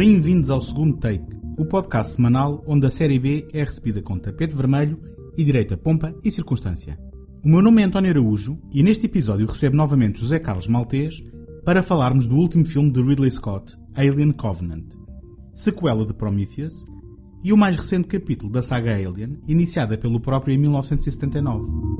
Bem-vindos ao segundo take, o podcast semanal onde a série B é recebida com tapete vermelho e direita pompa e circunstância. O meu nome é António Araújo e neste episódio recebo novamente José Carlos Maltês para falarmos do último filme de Ridley Scott, Alien Covenant, sequela de Prometheus e o mais recente capítulo da saga Alien, iniciada pelo próprio em 1979.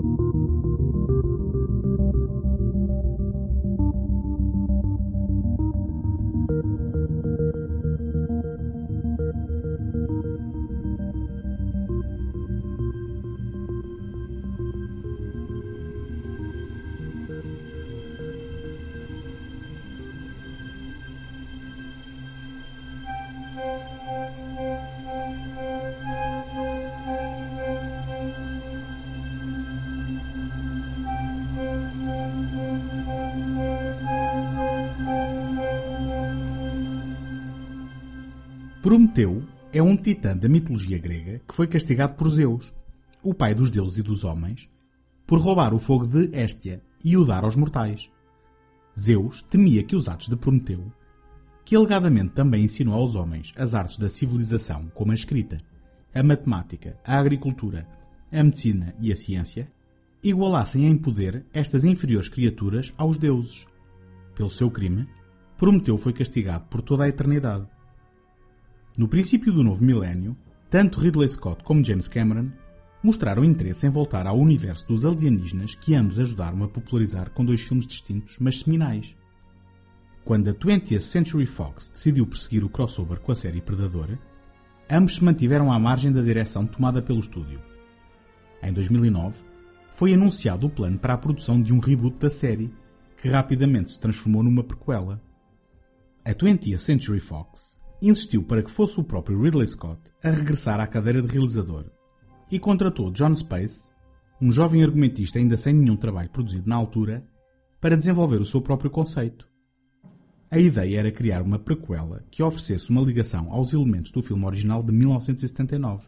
Titã da mitologia grega que foi castigado por Zeus, o pai dos deuses e dos homens, por roubar o fogo de Héstia e o dar aos mortais. Zeus temia que os atos de Prometeu, que alegadamente também ensinou aos homens as artes da civilização como a escrita, a matemática, a agricultura, a medicina e a ciência, igualassem em poder estas inferiores criaturas aos deuses. Pelo seu crime, Prometeu foi castigado por toda a eternidade. No princípio do novo milénio, tanto Ridley Scott como James Cameron mostraram interesse em voltar ao universo dos alienígenas que ambos ajudaram a popularizar com dois filmes distintos, mas seminais. Quando a 20th Century Fox decidiu perseguir o crossover com a série Predador, ambos se mantiveram à margem da direção tomada pelo estúdio. Em 2009, foi anunciado o plano para a produção de um reboot da série, que rapidamente se transformou numa prequela. A 20th Century Fox insistiu para que fosse o próprio Ridley Scott a regressar à cadeira de realizador e contratou John Space, um jovem argumentista ainda sem nenhum trabalho produzido na altura, para desenvolver o seu próprio conceito. A ideia era criar uma prequela que oferecesse uma ligação aos elementos do filme original de 1979,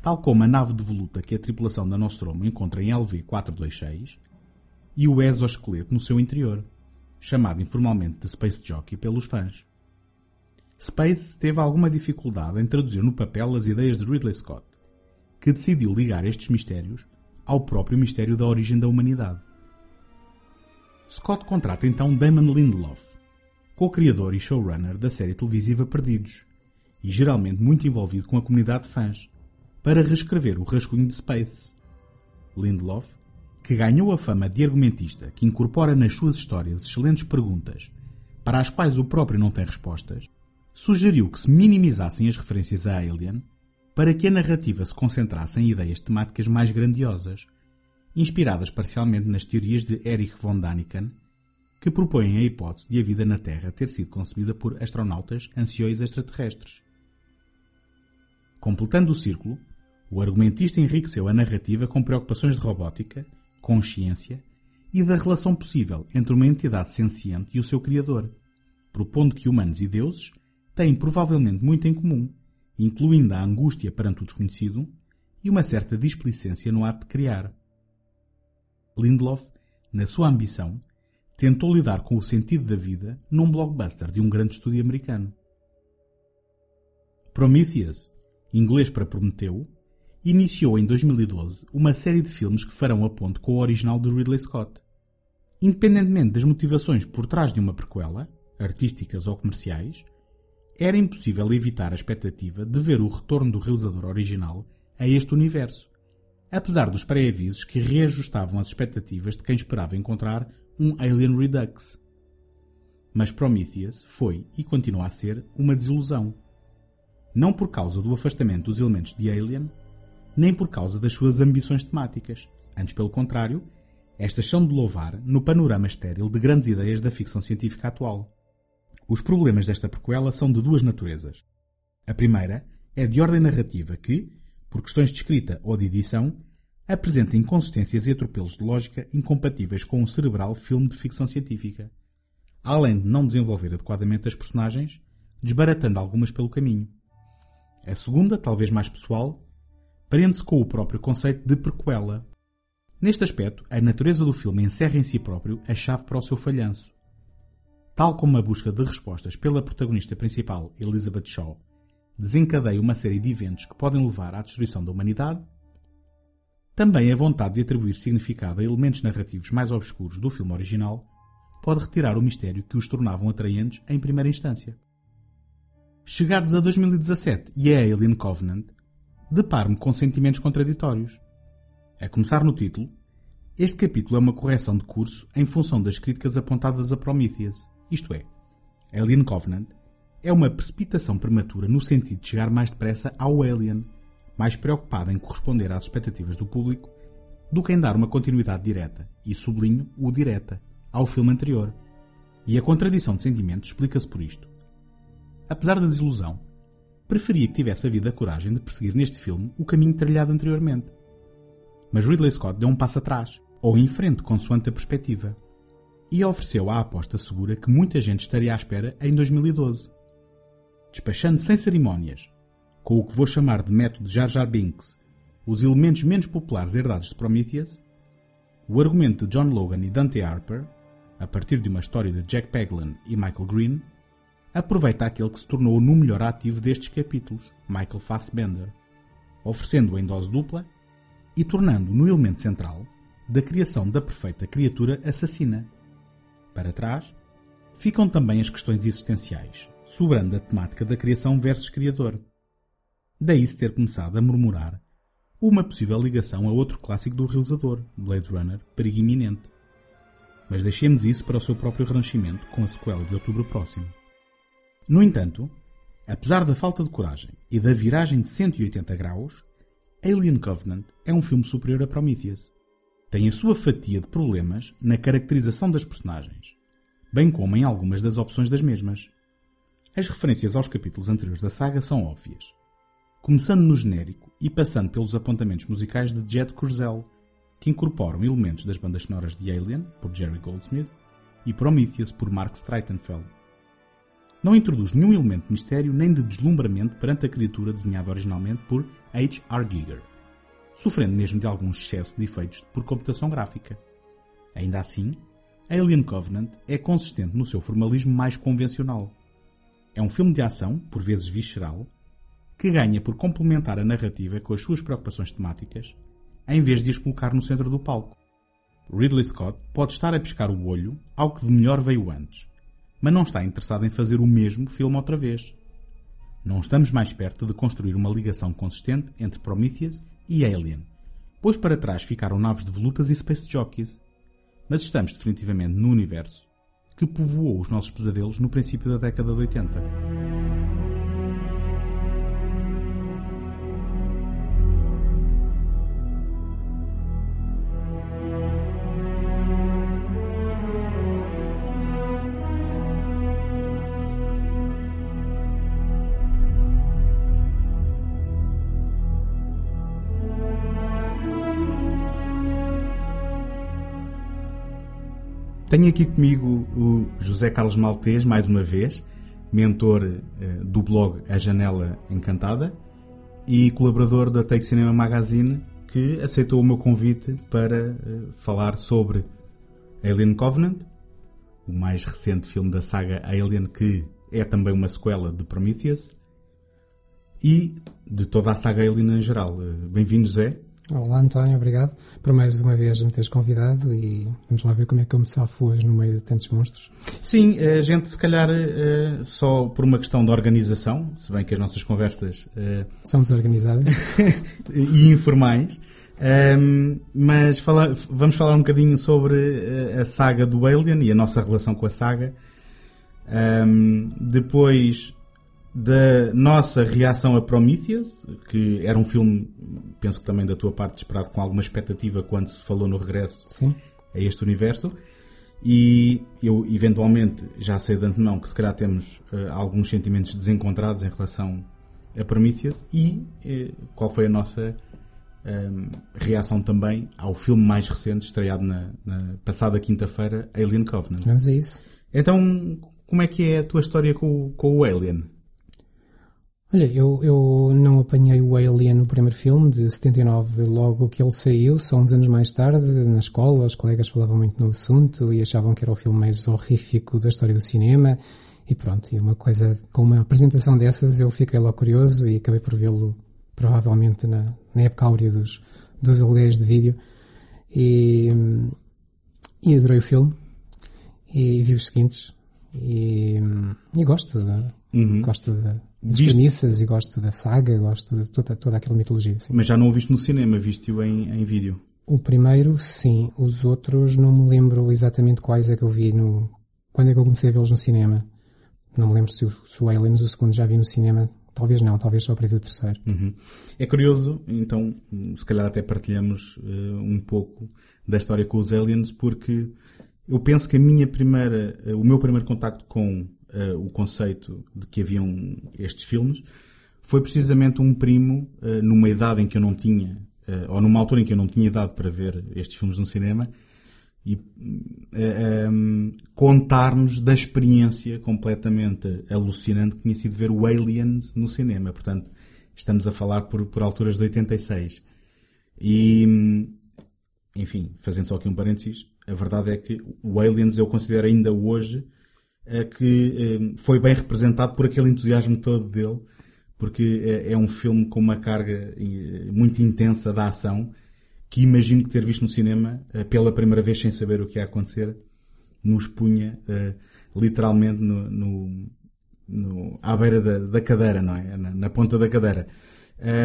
tal como a nave de voluta que a tripulação da Nostromo encontra em LV-426 e o exoesqueleto no seu interior, chamado informalmente de Space Jockey pelos fãs. Space teve alguma dificuldade em traduzir no papel as ideias de Ridley Scott, que decidiu ligar estes mistérios ao próprio mistério da origem da humanidade. Scott contrata então Damon Lindelof, co-criador e showrunner da série televisiva Perdidos, e geralmente muito envolvido com a comunidade de fãs, para reescrever o rascunho de Space. Lindelof, que ganhou a fama de argumentista que incorpora nas suas histórias excelentes perguntas para as quais o próprio não tem respostas, sugeriu que se minimizassem as referências a Alien para que a narrativa se concentrasse em ideias temáticas mais grandiosas, inspiradas parcialmente nas teorias de Erich von Daniken, que propõem a hipótese de a vida na Terra ter sido concebida por astronautas anciões extraterrestres. Completando o círculo, o argumentista enriqueceu a narrativa com preocupações de robótica, consciência e da relação possível entre uma entidade senciente e o seu criador, propondo que humanos e deuses têm provavelmente muito em comum, incluindo a angústia perante o desconhecido e uma certa displicência no ato de criar. Lindelof, na sua ambição, tentou lidar com o sentido da vida num blockbuster de um grande estúdio americano. Prometheus, inglês para Prometeu, iniciou em 2012 uma série de filmes que farão a ponte com o original de Ridley Scott. Independentemente das motivações por trás de uma prequela, artísticas ou comerciais, era impossível evitar a expectativa de ver o retorno do realizador original a este universo, apesar dos pré-avisos que reajustavam as expectativas de quem esperava encontrar um Alien Redux. Mas Prometheus foi e continua a ser uma desilusão. Não por causa do afastamento dos elementos de Alien, nem por causa das suas ambições temáticas. Antes, pelo contrário, estas são de louvar no panorama estéril de grandes ideias da ficção científica atual. Os problemas desta prequela são de duas naturezas. A primeira é de ordem narrativa que, por questões de escrita ou de edição, apresenta inconsistências e atropelos de lógica incompatíveis com um cerebral filme de ficção científica, além de não desenvolver adequadamente as personagens, desbaratando algumas pelo caminho. A segunda, talvez mais pessoal, prende-se com o próprio conceito de prequela. Neste aspecto, a natureza do filme encerra em si próprio a chave para o seu falhanço. Tal como a busca de respostas pela protagonista principal, Elizabeth Shaw, desencadeia uma série de eventos que podem levar à destruição da humanidade, também a vontade de atribuir significado a elementos narrativos mais obscuros do filme original pode retirar o mistério que os tornavam atraentes em primeira instância. Chegados a 2017 e a Alien Covenant, deparo-me com sentimentos contraditórios. A começar no título, este capítulo é uma correção de curso em função das críticas apontadas a Prometheus, isto é, Alien Covenant é uma precipitação prematura no sentido de chegar mais depressa ao Alien mais preocupado em corresponder às expectativas do público do que em dar uma continuidade direta, e sublinho o direta, ao filme anterior. E a contradição de sentimentos explica-se por isto. Apesar da desilusão, preferia que tivesse havido a coragem de perseguir neste filme o caminho trilhado anteriormente. Mas Ridley Scott deu um passo atrás, ou em frente consoante a perspectiva, e ofereceu a aposta segura que muita gente estaria à espera em 2012. Despachando sem cerimónias com o que vou chamar de método Jar Jar Binks, os elementos menos populares herdados de Prometheus, o argumento de John Logan e Dante Harper, a partir de uma história de Jack Paglan e Michael Green, aproveita aquele que se tornou no melhor ativo destes capítulos, Michael Fassbender, oferecendo-o em dose dupla e tornando no elemento central da criação da perfeita criatura assassina. Para trás, ficam também as questões existenciais, sobrando a temática da criação versus criador. Daí-se ter começado a murmurar uma possível ligação a outro clássico do realizador, Blade Runner, Perigo Iminente. Mas deixemos isso para o seu próprio renascimento com a sequela de outubro próximo. No entanto, apesar da falta de coragem e da viragem de 180 graus, Alien Covenant é um filme superior a Prometheus. Tem a sua fatia de problemas na caracterização das personagens, bem como em algumas das opções das mesmas. As referências aos capítulos anteriores da saga são óbvias, começando no genérico e passando pelos apontamentos musicais de Jet Curzel, que incorporam elementos das bandas sonoras de Alien, por Jerry Goldsmith, e Prometheus, por Mark Streitenfeld. Não introduz nenhum elemento de mistério nem de deslumbramento perante a criatura desenhada originalmente por H.R. Giger, sofrendo mesmo de algum excesso de efeitos por computação gráfica. Ainda assim, Alien Covenant é consistente no seu formalismo mais convencional. É um filme de ação, por vezes visceral, que ganha por complementar a narrativa com as suas preocupações temáticas, em vez de as colocar no centro do palco. Ridley Scott pode estar a piscar o olho ao que de melhor veio antes, mas não está interessado em fazer o mesmo filme outra vez. Não estamos mais perto de construir uma ligação consistente entre Prometheus e Alien, pois para trás ficaram naves de volutas e space jockeys. Mas estamos definitivamente no universo que povoou os nossos pesadelos no princípio da década de 80. Tenho aqui comigo o José Carlos Maltês, mais uma vez, mentor uh, do blog A Janela Encantada e colaborador da Take Cinema Magazine, que aceitou o meu convite para uh, falar sobre Alien Covenant, o mais recente filme da saga Alien, que é também uma sequela de Prometheus, e de toda a saga Alien em geral. Uh, Bem-vindo, José. Olá António, obrigado por mais uma vez me teres convidado e vamos lá ver como é que eu me safo hoje no meio de tantos monstros. Sim, a gente se calhar eh, só por uma questão de organização, se bem que as nossas conversas eh, são desorganizadas e informais, ehm, mas fala, vamos falar um bocadinho sobre eh, a saga do Alien e a nossa relação com a saga. Ehm, depois da nossa reação a Prometheus, que era um filme, penso que também da tua parte, esperado com alguma expectativa quando se falou no regresso Sim. a este universo. E eu, eventualmente, já sei de antemão que se calhar temos uh, alguns sentimentos desencontrados em relação a Prometheus. E uh, qual foi a nossa um, reação também ao filme mais recente, estreado na, na passada quinta-feira, Alien Covenant. Vamos a isso. Então, como é que é a tua história com, com o Alien? Olha, eu, eu não apanhei o Alien no primeiro filme, de 79, logo que ele saiu, só uns anos mais tarde, na escola, os colegas falavam muito no assunto e achavam que era o filme mais horrífico da história do cinema. E pronto, e uma coisa, com uma apresentação dessas, eu fiquei lá curioso e acabei por vê-lo provavelmente na, na época áurea dos, dos aluguéis de vídeo. E, e adorei o filme e vi os seguintes e, e gosto, da, uhum. gosto da, das Viste... premissas e gosto da saga, gosto de toda, toda aquela mitologia. Sim. Mas já não o viste no cinema, viste-o em, em vídeo? O primeiro, sim. Os outros não me lembro exatamente quais é que eu vi no... Quando é que eu comecei a vê-los no cinema? Não me lembro se o, se o Aliens, o segundo, já vi no cinema. Talvez não, talvez só a partir do terceiro. Uhum. É curioso, então, se calhar até partilhamos uh, um pouco da história com os Aliens, porque eu penso que a minha primeira, uh, o meu primeiro contacto com uh, o conceito de que haviam estes filmes foi precisamente um primo, uh, numa idade em que eu não tinha, uh, ou numa altura em que eu não tinha idade para ver estes filmes no cinema, e um, contar-nos da experiência completamente alucinante que tinha sido ver o Aliens no cinema. Portanto, estamos a falar por, por alturas de 86. E, enfim, fazendo só aqui um parênteses, a verdade é que o Aliens eu considero ainda hoje que foi bem representado por aquele entusiasmo todo dele, porque é, é um filme com uma carga muito intensa da ação, que imagino que ter visto no cinema eh, pela primeira vez sem saber o que ia acontecer, nos punha eh, literalmente no, no, no, à beira da, da, cadeira, não é? Na, na ponta da cadeira.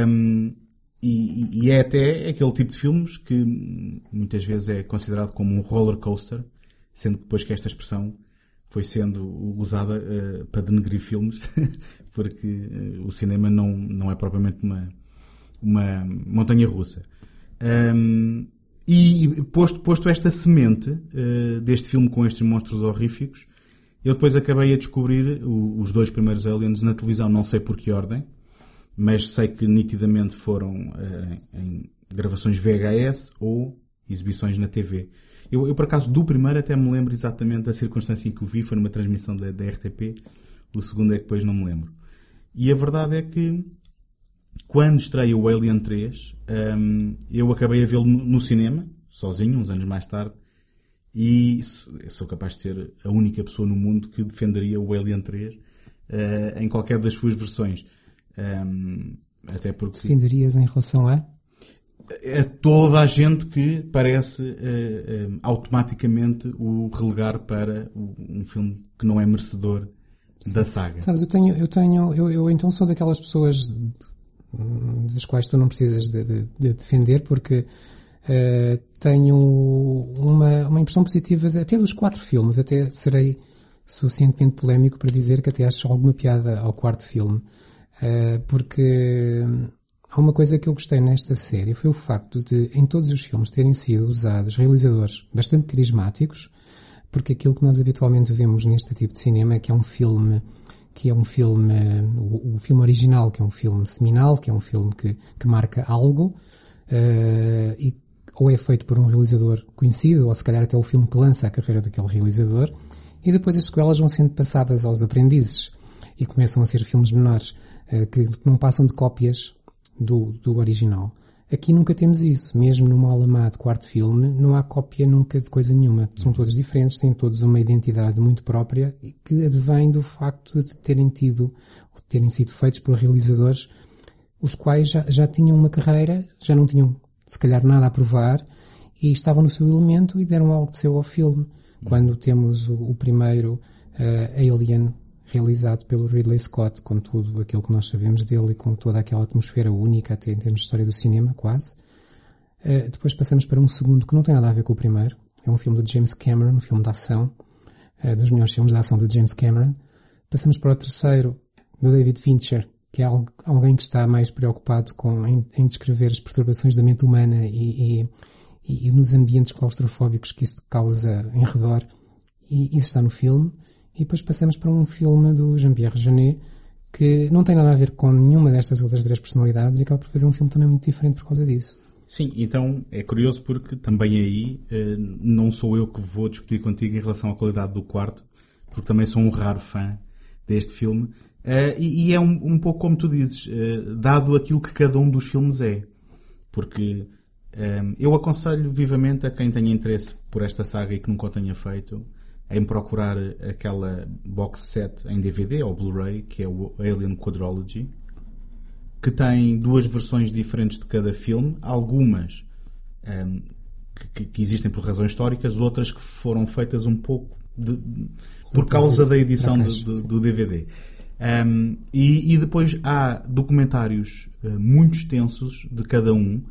Um, e, e, é até aquele tipo de filmes que muitas vezes é considerado como um roller coaster, sendo que depois que esta expressão foi sendo usada uh, para denegrir filmes, porque uh, o cinema não, não é propriamente uma, uma montanha russa. Um, e posto, posto esta semente uh, deste filme com estes monstros horríficos, eu depois acabei a descobrir o, os dois primeiros Aliens na televisão, não sei por que ordem, mas sei que nitidamente foram em gravações VHS ou exibições na TV. Eu, eu, por acaso, do primeiro até me lembro exatamente da circunstância em que o vi, foi numa transmissão da, da RTP. O segundo é que depois não me lembro. E a verdade é que, quando estreia o Alien 3, um, eu acabei a vê-lo no, cinema, sozinho, uns anos mais tarde, e sou capaz de ser a única pessoa no mundo que defenderia o Alien 3 uh, em qualquer das suas versões. Um, até porque... Defenderias em relação a? É toda a gente que parece uh, uh, automaticamente o relegar para um filme que não é merecedor Sim. da saga. Sabes, eu tenho, eu tenho, eu, eu então sou daquelas pessoas das quais tu não precisas de, de, de defender porque uh, tenho uma, uma impressão positiva de, até dos quatro filmes, até serei suficientemente polémico para dizer que até acho alguma piada ao quarto filme, porque Há uma coisa que eu gostei nesta série foi o facto de, em todos os filmes, terem sido usados realizadores bastante carismáticos, porque aquilo que nós habitualmente vemos neste tipo de cinema é que é um filme que é um filme, o, o filme original, que é um filme seminal, que é um filme que, que marca algo, uh, e ou é feito por um realizador conhecido, ou se calhar até o filme que lança a carreira daquele realizador, e depois as sequelas vão sendo passadas aos aprendizes e começam a ser filmes menores, uh, que não passam de cópias do, do original. Aqui nunca temos isso. Mesmo no mal amado quarto filme, não há cópia nunca de coisa nenhuma. São todos diferentes, têm todos uma identidade muito própria e que advém do facto de terem tido, ou terem sido feitos por realizadores os quais já, já tinham uma carreira, já não tinham se calhar nada a provar e estavam no seu elemento e deram algo de seu ao filme. Quando temos o, o primeiro uh, Alien realizado pelo Ridley Scott, com tudo aquilo que nós sabemos dele e com toda aquela atmosfera única, até em termos de história do cinema, quase. Uh, depois passamos para um segundo que não tem nada a ver com o primeiro. É um filme de James Cameron, um filme de ação, uh, dos melhores filmes de ação de James Cameron. Passamos para o terceiro, do David Fincher, que é alguém que está mais preocupado com, em, em descrever as perturbações da mente humana e, e, e, nos ambientes claustrofóbicos que isto causa em redor. E isso está no filme. E depois passamos para um filme do Jean-Pierre Jeunet, que não tem nada a ver com nenhuma destas outras três personalidades e acaba por fazer um filme também muito diferente por causa disso. Sim, então é curioso porque também aí eh, não sou eu que vou discutir contigo em relação à qualidade do quarto, porque também sou um raro fã deste filme. Uh, e, é um, pouco como tu dizes, uh, dado aquilo que cada um dos filmes é. Porque eu aconselho vivamente a quem tenha interesse por esta saga e que nunca o tenha feito, em procurar aquela box set em DVD ou Blu-ray, que é o Alien Quadrology, que tem duas versões diferentes de cada filme, algumas um, que, que, existem por razões históricas, outras que foram feitas um pouco de, por causa da edição do, do, do DVD. Um, e, e, depois há documentários uh, muito extensos de cada um.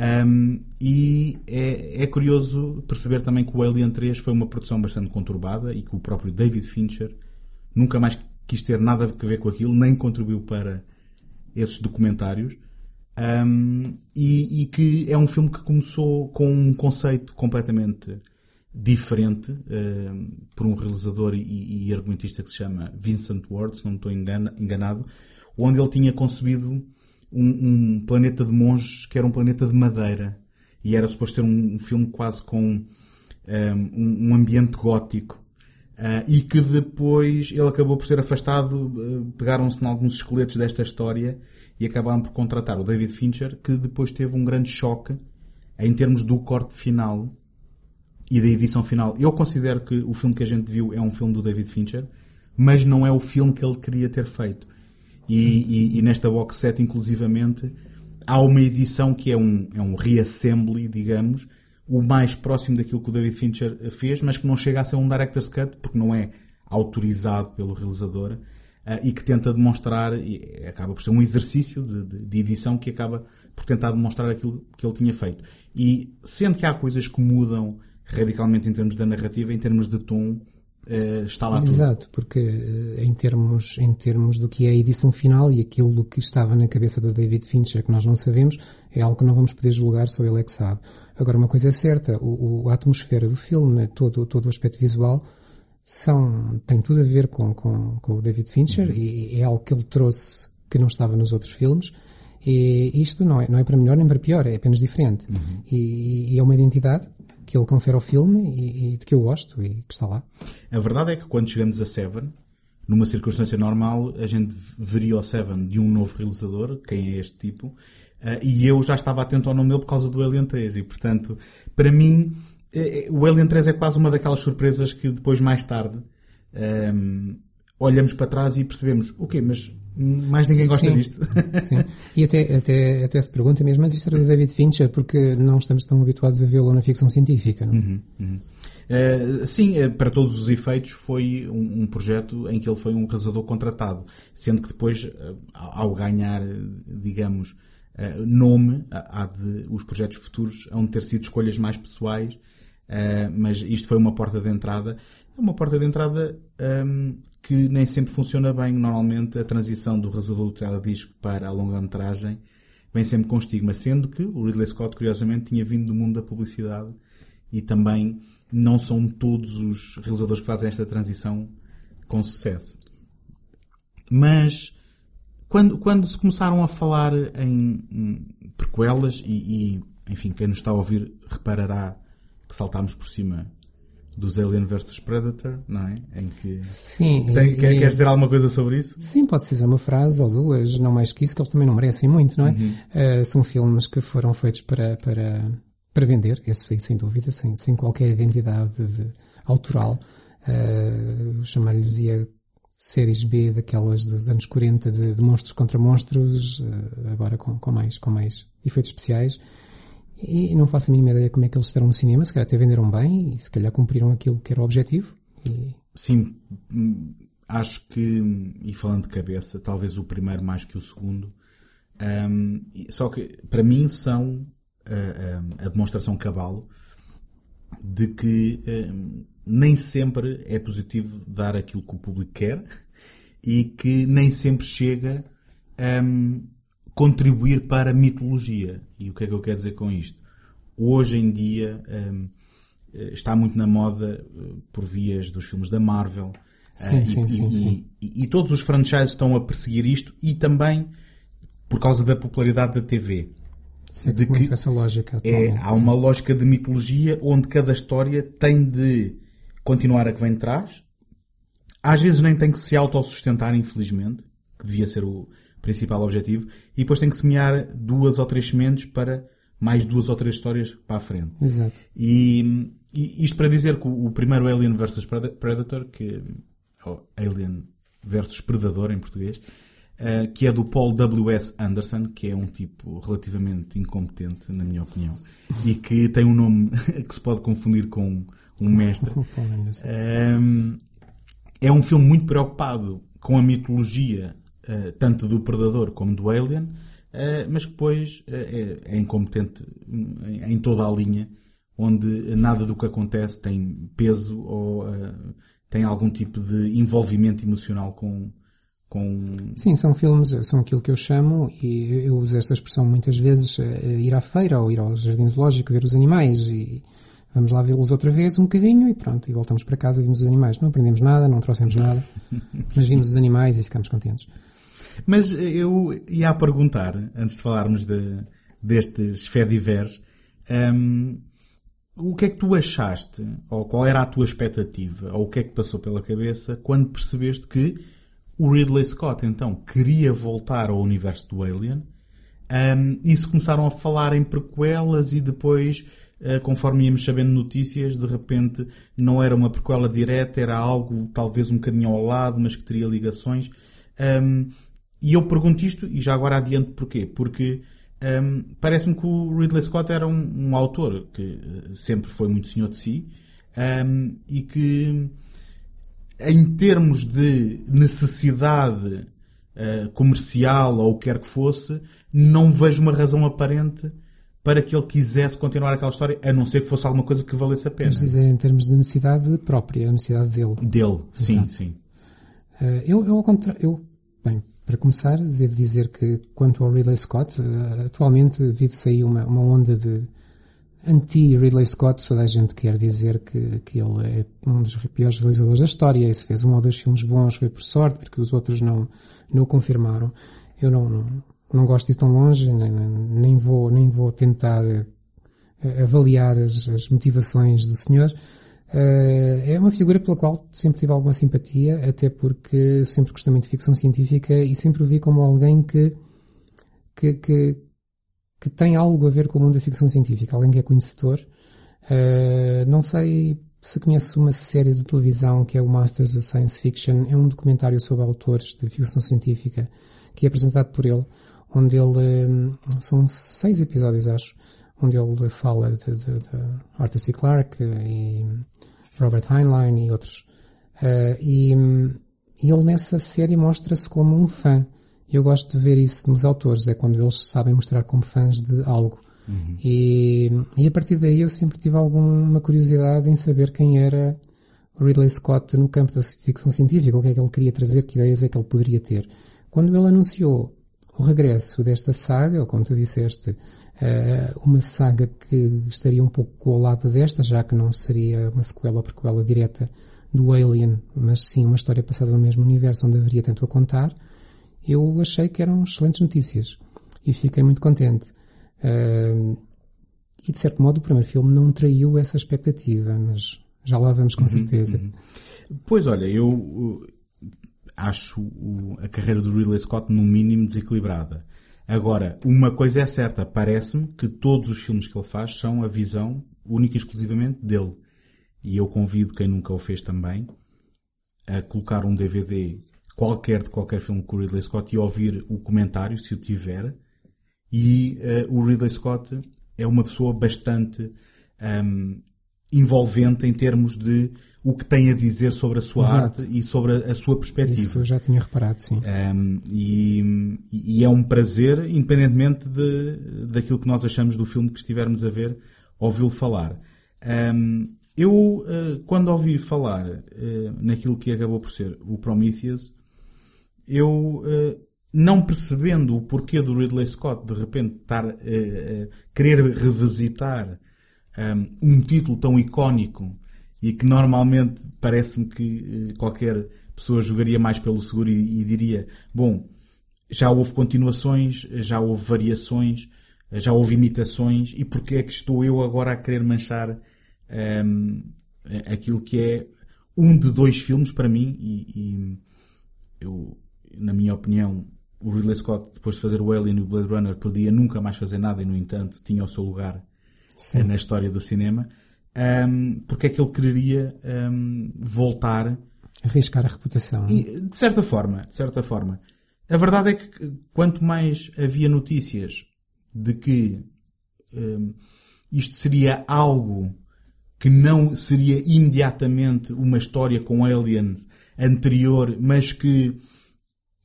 Um, e é, é, curioso perceber também que o Alien 3 foi uma produção bastante conturbada e que o próprio David Fincher nunca mais quis ter nada a ver com aquilo, nem contribuiu para esses documentários. Um, e, e, que é um filme que começou com um conceito completamente diferente uh, por um realizador e, e, argumentista que se chama Vincent Ward, se não estou engana, enganado, onde ele tinha concebido um, um, planeta de monges que era um planeta de madeira e era suposto ser um, um filme quase com um, ambiente gótico. Uh, e que depois ele acabou por ser afastado, uh, pegaram-se em alguns esqueletos desta história e acabaram por contratar o David Fincher, que depois teve um grande choque em termos do corte final e da edição final. Eu considero que o filme que a gente viu é um filme do David Fincher, mas não é o filme que ele queria ter feito. E, e, e nesta box set, inclusivamente, há uma edição que é um, é um reassembly, digamos, o mais próximo daquilo que o David Fincher fez, mas que não chega a ser um director's cut, porque não é autorizado pelo realizador, uh, e que tenta demonstrar, e acaba por ser um exercício de, de, edição que acaba por tentar demonstrar aquilo que ele tinha feito. E sendo que há coisas que mudam radicalmente em termos da narrativa, em termos de tom, uh, está lá tudo. Exato, porque uh, em, termos, em termos do que é a edição final e aquilo que estava na cabeça do David Fincher, que nós não sabemos, é algo que não vamos poder julgar, só ele é que sabe. Agora, uma coisa é certa, o, o a atmosfera do filme, todo, todo o aspecto visual, são, tem tudo a ver com, com, com o David Fincher uhum. e é algo que ele trouxe que não estava nos outros filmes. E isto não é, não é para melhor nem para pior, é apenas diferente. Uhum. E, e, é uma identidade que ele confere ao filme e, e, de que eu gosto e que está lá. A verdade é que quando chegamos a Seven, numa circunstância normal, a gente veria o Seven de um novo realizador, quem é este tipo, uh, e eu já estava atento ao nome dele por causa do Alien 3, e portanto, para mim, uh, o Alien 3 é quase uma daquelas surpresas que depois, mais tarde, um, ehm, olhamos para trás e percebemos, ok, mas mais ninguém gosta sim, disto. Sim. E até, até, até se pergunta mesmo, mas isto era do David Fincher porque não estamos tão habituados a vê-lo na ficção científica, não? Uhum, uhum. Uh, sim, eh, para todos os efeitos foi um, um, projeto em que ele foi um realizador contratado, sendo que depois, uh, ao ganhar, digamos, nome, há de, os projetos futuros hão de ter sido escolhas mais pessoais, mas isto foi uma porta de entrada. É uma porta de entrada um, que nem sempre funciona bem. Normalmente a transição do realizador do teledisco para a longa-metragem vem sempre com estigma, sendo que o Ridley Scott, curiosamente, tinha vindo do mundo da publicidade e também não são todos os realizadores que fazem esta transição com sucesso. Mas quando, quando se começaram a falar em, em prequelas e, e, enfim, quem nos está a ouvir reparará que saltámos por cima dos Alien vs Predator, não é? Em que Sim, tem, e, queres dizer alguma coisa sobre isso? Sim, pode ser uma frase ou duas, não mais que isso, que eles também não merecem muito, não é? Uhum. Uh, são filmes que foram feitos para, para, para vender, esse aí sem dúvida, sem, sem qualquer identidade de, autoral. Uh, Chamar-lhes séries B daquelas dos anos 40 de, de monstros contra monstros, uh, agora com, com, mais, com mais efeitos especiais. E não faço a mínima ideia como é que eles estarão no cinema, se calhar até venderam bem e se calhar cumpriram aquilo que era o objetivo. E... Sim, acho que, e falando de cabeça, talvez o primeiro mais que o segundo, um, só que para mim são a, a, demonstração cabal de que um, nem sempre é positivo dar aquilo que o público quer e que nem sempre chega um, contribuir para a mitologia. E o que é que eu quero dizer com isto? Hoje em dia um, está muito na moda, uh, por vias dos filmes da Marvel, Sim, Uh, sim, e, sim, e- sim. e- e todos os franchises estão a perseguir isto e também por causa da popularidade da TV. Segue-se de que essa lógica É, há uma lógica de mitologia onde cada história tem de continuar a que vem de trás. Às vezes nem tem que se autossustentar, infelizmente, que devia ser o principal objetivo, e depois tem que semear duas ou três sementes para mais duas ou três histórias para a frente. Exato. E, e isto para dizer que o, o primeiro Alien vs Preda- Predator, que ou Alien versus Predador em português, eh, que é do Paul W.S. Anderson, que é um tipo relativamente incompetente, na minha opinião, e que tem um nome que se pode confundir com um mestre. Um, é um filme muito preocupado com a mitologia, uh, tanto do Predador como do Alien, uh, mas que depois uh, é, é incompetente em, toda a linha, onde nada do que acontece tem peso ou tem algum tipo de envolvimento emocional com. com... Sim, são filmes, são aquilo que eu chamo, e eu uso esta expressão muitas vezes, eh, ir à feira ou ir ao jardim zoológico ver os animais e vamos lá vê-los outra vez um bocadinho e pronto, e voltamos para casa e vimos os animais. Não aprendemos nada, não trouxemos nada, mas vimos os animais e ficamos contentes. Mas eu ia a perguntar, antes de falarmos de, destes Fediveres, um, o que é que tu achaste, ou qual era a tua expectativa, ou o que é que passou pela cabeça quando percebeste que o Ridley Scott, então, queria voltar ao universo do Alien, um, e se começaram a falar em prequelas e depois, uh, conforme íamos sabendo notícias, de repente não era uma prequela direta, era algo talvez um bocadinho ao lado, mas que teria ligações. Um, e eu pergunto isto, e já agora adiante porquê? Porque um, parece-me que o Ridley Scott era um, um autor que uh, sempre foi muito senhor de si um, e que, em termos de necessidade uh, comercial ou o que quer que fosse, não vejo uma razão aparente para que ele quisesse continuar aquela história, a não ser que fosse alguma coisa que valesse a pena. Queres dizer em termos de necessidade própria, a necessidade dele. Dele, sim, Exato. sim. Uh, eu, eu, ao contrário, eu, bem, para começar, devo dizer que quanto ao Ridley Scott, uh, atualmente vive-se aí uma, uma onda de anti-Ridley Scott. Toda a gente quer dizer que, que ele é um dos piores realizadores da história. E se fez um ou dois filmes bons foi por sorte, porque os outros não, não o confirmaram. Eu não, não, gosto de ir tão longe, nem, nem, vou, nem vou tentar uh, avaliar as, as motivações do senhor. Uh, é uma figura pela qual sempre tive alguma simpatia, até porque sempre gostei muito de ficção científica e sempre o vi como alguém que, que, que, que tem algo a ver com o mundo da ficção científica, alguém que é conhecedor. Uh, não sei se conhece uma série de televisão que é o Masters of Science Fiction, é um documentário sobre autores de ficção científica que é apresentado por ele, onde ele, são seis episódios acho, onde ele fala de, de, de Arthur C. Clarke e Robert Heinlein e outros. Uh, e, e, ele nessa série mostra-se como um fã. Eu gosto de ver isso nos autores, é quando eles sabem mostrar como fãs de algo. Uhum. E, e a partir daí eu sempre tive alguma curiosidade em saber quem era Ridley Scott no campo da ficção científica, o que é que ele queria trazer, que ideias é que ele poderia ter. Quando ele anunciou o regresso desta saga, ou como tu disseste, uh, uma saga que estaria um pouco ao lado desta, já que não seria uma sequela ou prequela direta do Alien, mas sim uma história passada no mesmo universo onde haveria tanto a contar, eu achei que eram excelentes notícias e fiquei muito contente. Uh, e de certo modo o primeiro filme não traiu essa expectativa, mas já lá vamos com uhum, certeza. Uhum. Pois olha, eu acho o, a carreira do Ridley Scott no mínimo desequilibrada. Agora, uma coisa é certa, parece-me que todos os filmes que ele faz são a visão única e exclusivamente dele. E eu convido quem nunca o fez também a colocar um DVD qualquer de qualquer filme com o Ridley Scott e ouvir o comentário, se o tiver. E uh, o Ridley Scott é uma pessoa bastante um, envolvente em termos de o que tem a dizer sobre a sua Exato. arte e sobre a, a, sua perspectiva. Isso eu já tinha reparado, sim. Um, e, e, é um prazer, independentemente de, daquilo que nós achamos do filme que estivermos a ver, ouvi-lo falar. Um, eu, uh, quando ouvi falar uh, naquilo que acabou por ser o Prometheus, eu, uh, não percebendo o porquê do Ridley Scott de repente estar a querer revisitar um, um título tão icónico e que normalmente parece-me que uh, qualquer pessoa jogaria mais pelo seguro e, e, diria: bom, já houve continuações, já houve variações, já houve imitações, e porque é que estou eu agora a querer manchar um, aquilo que é um de dois filmes para mim? E, e eu, na minha opinião, o Ridley Scott, depois de fazer o Alien e o Blade Runner, podia nunca mais fazer nada e, no entanto, tinha o seu lugar Sim. na história do cinema. Um, porque é que ele quereria um, voltar arriscar a reputação e, de certa forma de certa forma a verdade é que quanto mais havia notícias de que um, isto seria algo que não seria imediatamente uma história com aliens anterior, mas que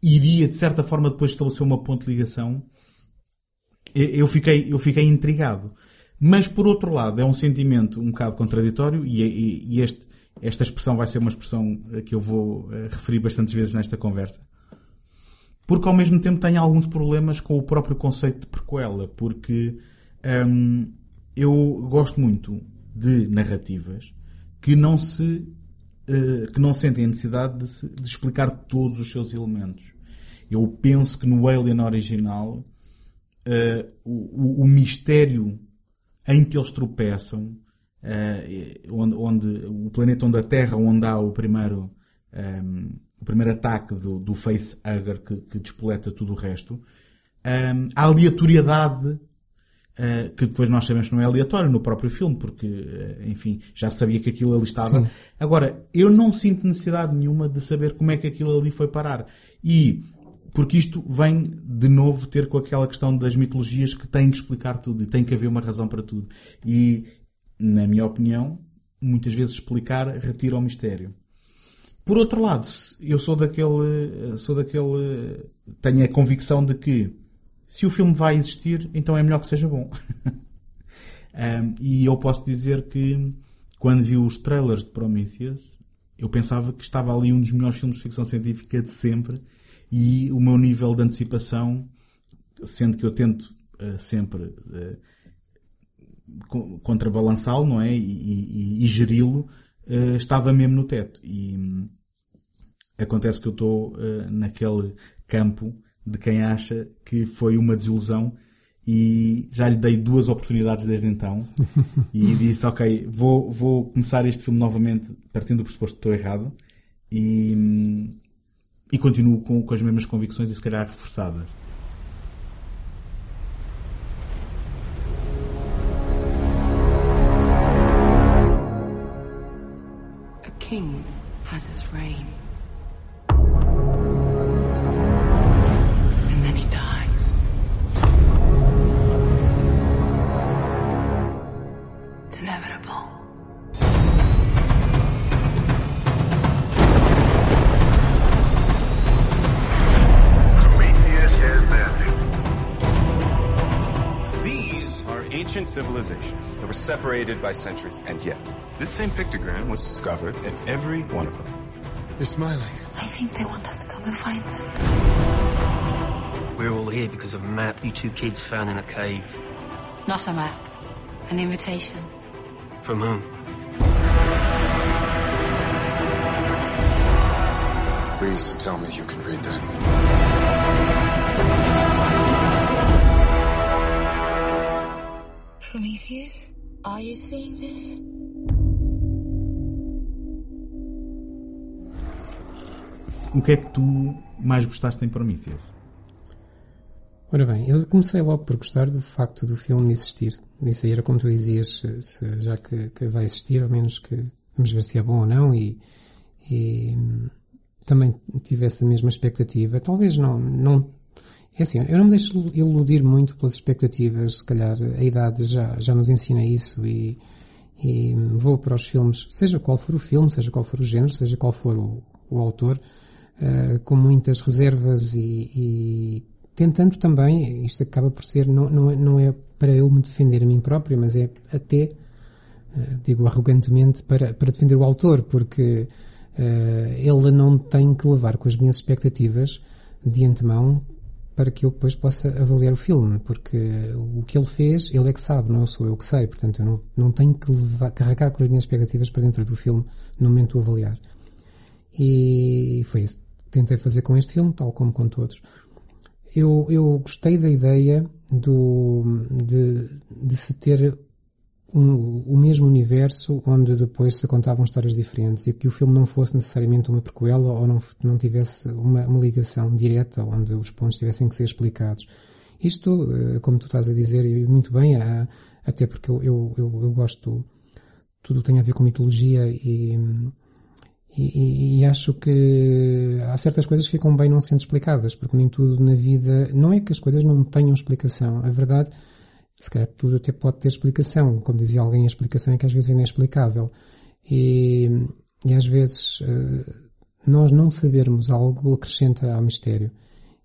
iria, de certa forma, depois estabelecer uma ponte de ligação, eu fiquei, eu fiquei intrigado. Mas, por outro lado, é um sentimento um bocado contraditório e, e, e este, esta expressão vai ser uma expressão que eu vou uh, referir bastantes vezes nesta conversa. Porque, ao mesmo tempo, tem alguns problemas com o próprio conceito de prequela. Porque um, eu gosto muito de narrativas que não se uh, que não sentem a necessidade de, se, de explicar todos os seus elementos. Eu penso que no Alien original uh, o, o, mistério em que eles tropeçam, uh, onde, onde, o planeta onde a Terra, onde há o primeiro, um, ehm, o primeiro ataque do, do facehugger que, que despoleta tudo o resto, um, ehm, a aleatoriedade Uh, que depois nós sabemos que não é aleatório no próprio filme, porque, uh, enfim, já sabia que aquilo ali estava. Sim. Agora, eu não sinto necessidade nenhuma de saber como é que aquilo ali foi parar. E porque isto vem de novo ter com aquela questão das mitologias que têm que explicar tudo e tem que haver uma razão para tudo. E, na minha opinião, muitas vezes explicar retira o mistério. Por outro lado, eu sou daquele, sou daquele, tenho a convicção de que se o filme vai existir, então é melhor que seja bom. um, e eu posso dizer que quando vi os trailers de Prometheus, eu pensava que estava ali um dos melhores filmes de ficção científica de sempre e o meu nível de antecipação, sendo que eu tento uh, sempre uh, contrabalançá-lo, não é? E, e, e geri-lo, uh, estava mesmo no teto. E um, acontece que eu estou naquele campo de quem acha que foi uma desilusão e já lhe dei duas oportunidades desde então e disse, ok, vou, vou começar este filme novamente partindo do pressuposto que estou errado e, hum, e continuo com, com as mesmas convicções e se calhar reforçadas. A king has his reign. Civilizations that were separated by centuries. And yet, this same pictogram was discovered in every one of them. They're smiling. I think they want us to come and find them. We're all here because of a map you two kids found in a cave. Not a map. An invitation. From whom? Please tell me you can read that. Prometheus, are you seeing this? O que é que tu mais gostaste em Prometheus? Ora bem, eu comecei logo por gostar do facto do filme existir. Isso aí era como tu dizias, se, já que, que, vai existir, ao menos que vamos ver se é bom ou não, e, e também tivesse a mesma expectativa. Talvez não, não é assim, eu não me deixo iludir muito pelas expectativas, se calhar a idade já, já nos ensina isso e, e vou para os filmes, seja qual for o filme, seja qual for o género, seja qual for o, o autor, uh, com muitas reservas e, e, tentando também, isto acaba por ser, não, não, é, não é para eu me defender a mim próprio, mas é até, uh, digo arrogantemente, para, para defender o autor, porque uh, ele não tem que levar com as minhas expectativas de antemão para que eu depois possa avaliar o filme, porque o que ele fez, ele é que sabe, não sou eu que sei, portanto eu não, não tenho que levar, carregar com as minhas expectativas para dentro do filme no momento de o avaliar. E foi isso tentei fazer com este filme, tal como com todos. Eu, eu gostei da ideia do, de, de se ter um, o mesmo universo onde depois se contavam histórias diferentes e que o filme não fosse necessariamente uma prequela ou não, não tivesse uma, uma ligação direta onde os pontos tivessem que ser explicados. Isto, eh, como tu estás a dizer, e muito bem, até porque eu, eu, eu, eu gosto tudo tem a ver com mitologia e, e, e, acho que há certas coisas que ficam bem não sendo explicadas, porque nem tudo na vida. Não é que as coisas não tenham explicação. A verdade se calhar tudo até pode ter explicação. Como dizia alguém, a explicação é que às vezes é inexplicável. E, e às vezes uh, nós não sabermos algo acrescenta ao mistério.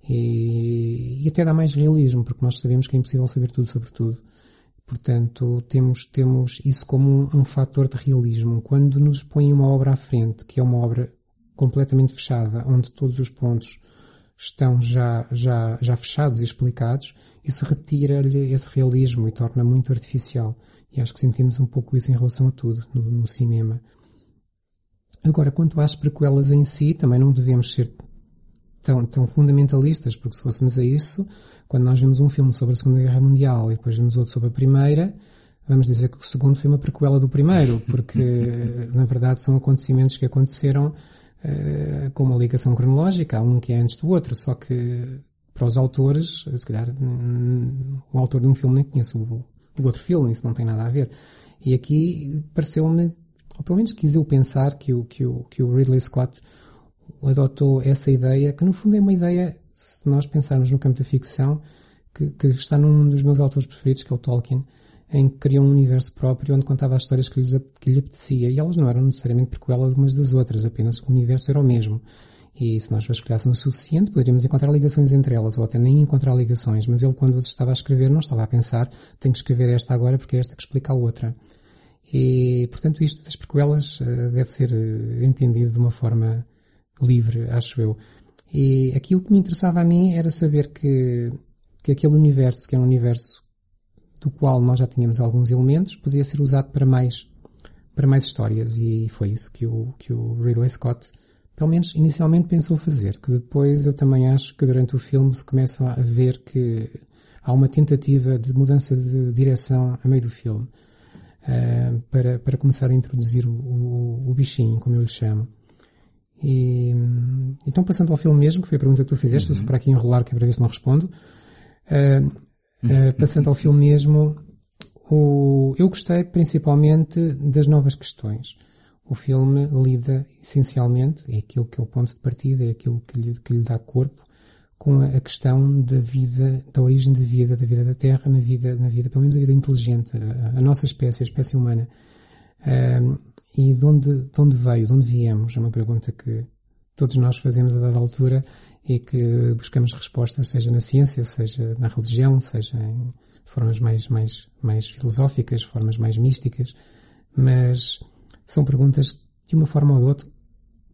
E, e, até dá mais realismo, porque nós sabemos que é impossível saber tudo sobre tudo. Portanto, temos, temos isso como um, um fator de realismo. Quando nos põe uma obra à frente, que é uma obra completamente fechada, onde todos os pontos estão já, já, já fechados e explicados, isso retira-lhe esse realismo e torna muito artificial. E acho que sentimos um pouco isso em relação a tudo no, no cinema. Agora, quanto às prequelas em si, também não devemos ser tão, tão fundamentalistas, porque se fôssemos a isso, quando nós vemos um filme sobre a Segunda Guerra Mundial e depois vemos outro sobre a Primeira, vamos dizer que o segundo foi uma prequela do primeiro, porque na verdade são acontecimentos que aconteceram uh, com uma ligação cronológica, há um que é antes do outro, só que para os autores, se calhar o autor de um filme nem conhece o, o outro filme, isso não tem nada a ver. E aqui pareceu-me, ou pelo menos quis eu pensar que o, que o, que o Ridley Scott adotou essa ideia, que no fundo é uma ideia, se nós pensarmos no campo da ficção, que, que está num dos meus autores preferidos, que é o Tolkien, em que criou um universo próprio onde contava as histórias que, lhes, que lhe apetecia. E elas não eram necessariamente prequela de umas das outras, apenas o universo era o mesmo. E se nós vasculhássemos o suficiente, poderíamos encontrar ligações entre elas, ou até nem encontrar ligações. Mas ele, quando estava a escrever, não estava a pensar, tenho que escrever esta agora porque é esta que explica a outra. E, portanto, isto das prequelas uh, deve ser uh, entendido de uma forma livre, acho eu. E aqui o que me interessava a mim era saber que, que aquele universo, que é um universo do qual nós já tínhamos alguns elementos, poderia ser usado para mais, para mais histórias. E foi isso que o, que o Ridley Scott, pelo menos inicialmente, pensou fazer. Que depois eu também acho que durante o filme se começa a ver que há uma tentativa de mudança de direção a meio do filme. Uh, para, para começar a introduzir o, o, o, bichinho, como eu lhe chamo. E, então, passando ao filme mesmo, que foi a pergunta que tu fizeste, uhum. para aqui enrolar, que é para ver se não respondo. Uh, Uh, passando ao filme mesmo, o, eu gostei principalmente das novas questões. O filme lida essencialmente, é aquilo que é o ponto de partida, é aquilo que lhe, que lhe dá corpo, com a, a, questão da vida, da origem da vida, da vida da Terra, na vida, na vida pelo menos a vida inteligente, a, a nossa espécie, a espécie humana. E de onde, de onde veio, de onde viemos? É uma pergunta que todos nós fazemos a dada altura e que buscamos respostas, seja na ciência, seja na religião, seja em formas mais, mais, mais filosóficas, formas mais místicas, mas são perguntas que, de uma forma ou de outra,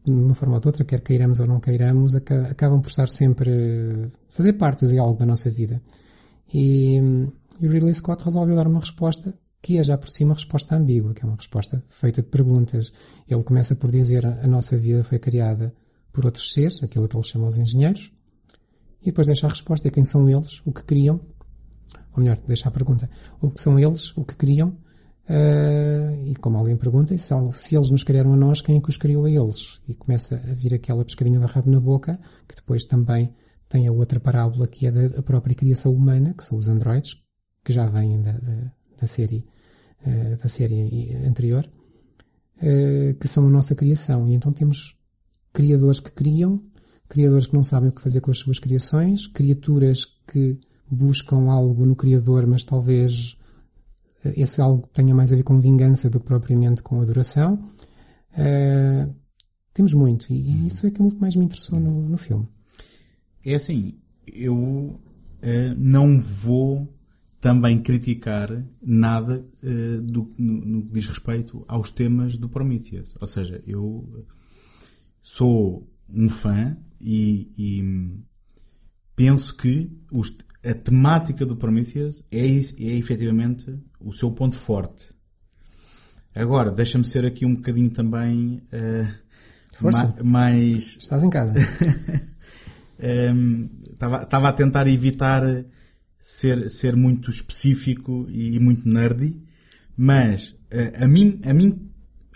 de uma forma ou de outra, quer queiramos ou não queiramos, acabam por estar sempre, fazer parte de algo da nossa vida. E, e o Ridley Scott resolveu dar uma resposta que é já por si uma resposta ambígua, que é uma resposta feita de perguntas. Ele começa por dizer a nossa vida foi criada por outros seres, aquilo que ele chama os engenheiros, e depois deixa a resposta quem são eles, o que queriam, ou melhor, deixa a pergunta, o que são eles, o que queriam, uh, e como alguém pergunta, se, se eles nos criaram a nós, quem é que os criou a eles? E começa a vir aquela pescadinha da rabo na boca, que depois também tem a outra parábola que é da própria criação humana, que são os androides, que já vêm da, da, da série, uh, da série anterior, uh, que são a nossa criação. E então temos criadores que criam, criadores que não sabem o que fazer com as suas criações, criaturas que buscam algo no criador, mas talvez eh, esse algo tenha mais a ver com vingança do que propriamente com adoração. Uh, temos muito, e, e, isso é aquilo que mais me interessou no, no filme. É assim, eu uh, não vou também criticar nada uh, do, no, no, que diz respeito aos temas do Prometheus. Ou seja, eu sou um fã e, e penso que os- a temática do Prometheus é, é efetivamente o seu ponto forte. Agora, deixa-me ser aqui um bocadinho também eh, Força. ma- mais Estás em casa. Estava a tentar evitar ser, ser muito específico e muito nerdy, mas eh, a, mim, a, mim,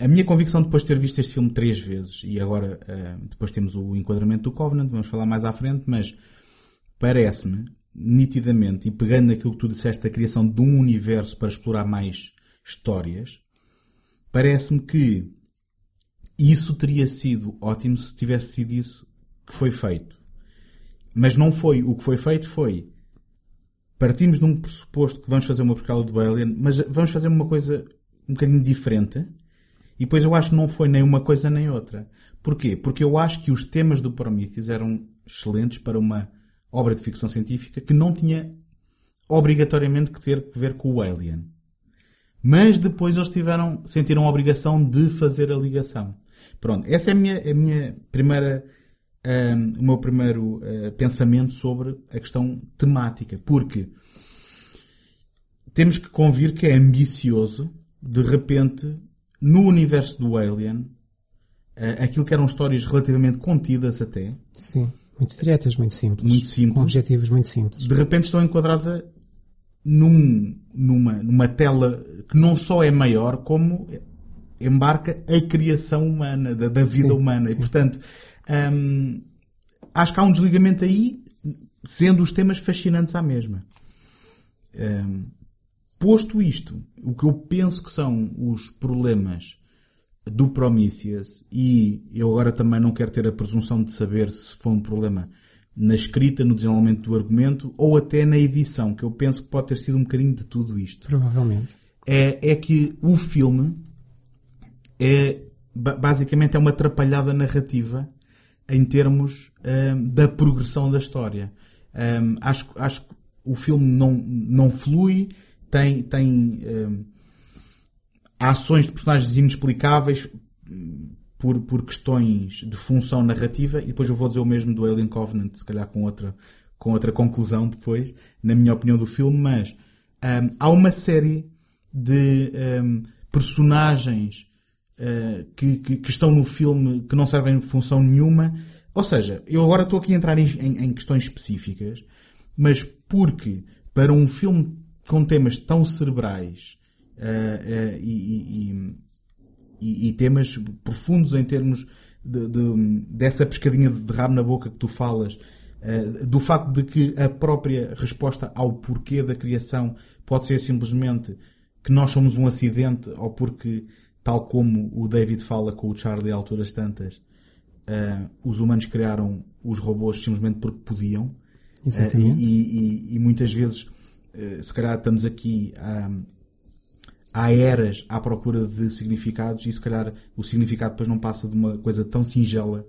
a minha convicção depois de ter visto este filme três vezes, e agora eh, depois temos o enquadramento do Covenant, vamos falar mais à frente, mas parece-me, nitidamente, e pegando naquilo que tu disseste da criação de um universo para explorar mais histórias, parece-me que isso teria sido ótimo se tivesse sido isso que foi feito. Mas não foi. O que foi feito foi. Partimos de um pressuposto que vamos fazer uma prequela do Alien, mas vamos fazer uma coisa um bocadinho diferente. E depois eu acho que não foi nem uma coisa nem outra. Porquê? Porque eu acho que os temas do Prometheus eram excelentes para uma obra de ficção científica que não tinha obrigatoriamente que ter que ver com o Alien. Mas depois eles tiveram, sentiram a obrigação de fazer a ligação. Pronto, essa é a minha, a minha primeira, ahm, o meu primeiro ah, pensamento sobre a questão temática. Porque temos que convir que é ambicioso, de repente, no universo do Alien, ah, aquilo que eram histórias relativamente contidas até, Sim. Muito diretas, muito simples. Muito simples. Com objetivos muito simples. de repente estão enquadradas num, numa, numa tela que não só é maior, como embarca a criação humana, da, da vida Sim, humana. E, sim. portanto, hum, acho que há um desligamento aí, sendo os temas fascinantes à mesma. Hum, posto isto, o que eu penso que são os problemas do Prometheus, e eu agora também não quero ter a presunção de saber se foi um problema na escrita, no desenvolvimento do argumento, ou até na edição, que eu penso que pode ter sido um bocadinho de tudo isto Provavelmente. é, é que o filme é ba- basicamente é uma atrapalhada narrativa em termos hum, da progressão da história. Hum, acho, acho que o filme não, não flui, tem, tem hum, ações de personagens inexplicáveis hum, por, por questões de função narrativa, e depois eu vou dizer o mesmo do Alien Covenant, se calhar com outra, com outra conclusão depois, na minha opinião do filme, mas hum, há uma série de hum, personagens uh, que, que, que estão no filme que não servem de função nenhuma. Ou seja, eu agora estou aqui a entrar em, em- em questões específicas, mas porque para um filme com temas tão cerebrais uh, uh, e, e- e- temas profundos em termos de- de- dessa pescadinha de rabo na boca que tu falas, eh, do facto de que a própria resposta ao porquê da criação pode ser simplesmente que nós somos um acidente ou porque, tal como o David fala com o Charlie a alturas tantas, os humanos criaram os robôs simplesmente porque podiam. Exatamente. E, e- e muitas vezes, se calhar estamos aqui a há eras à procura de significados e se calhar o significado depois não passa de uma coisa tão singela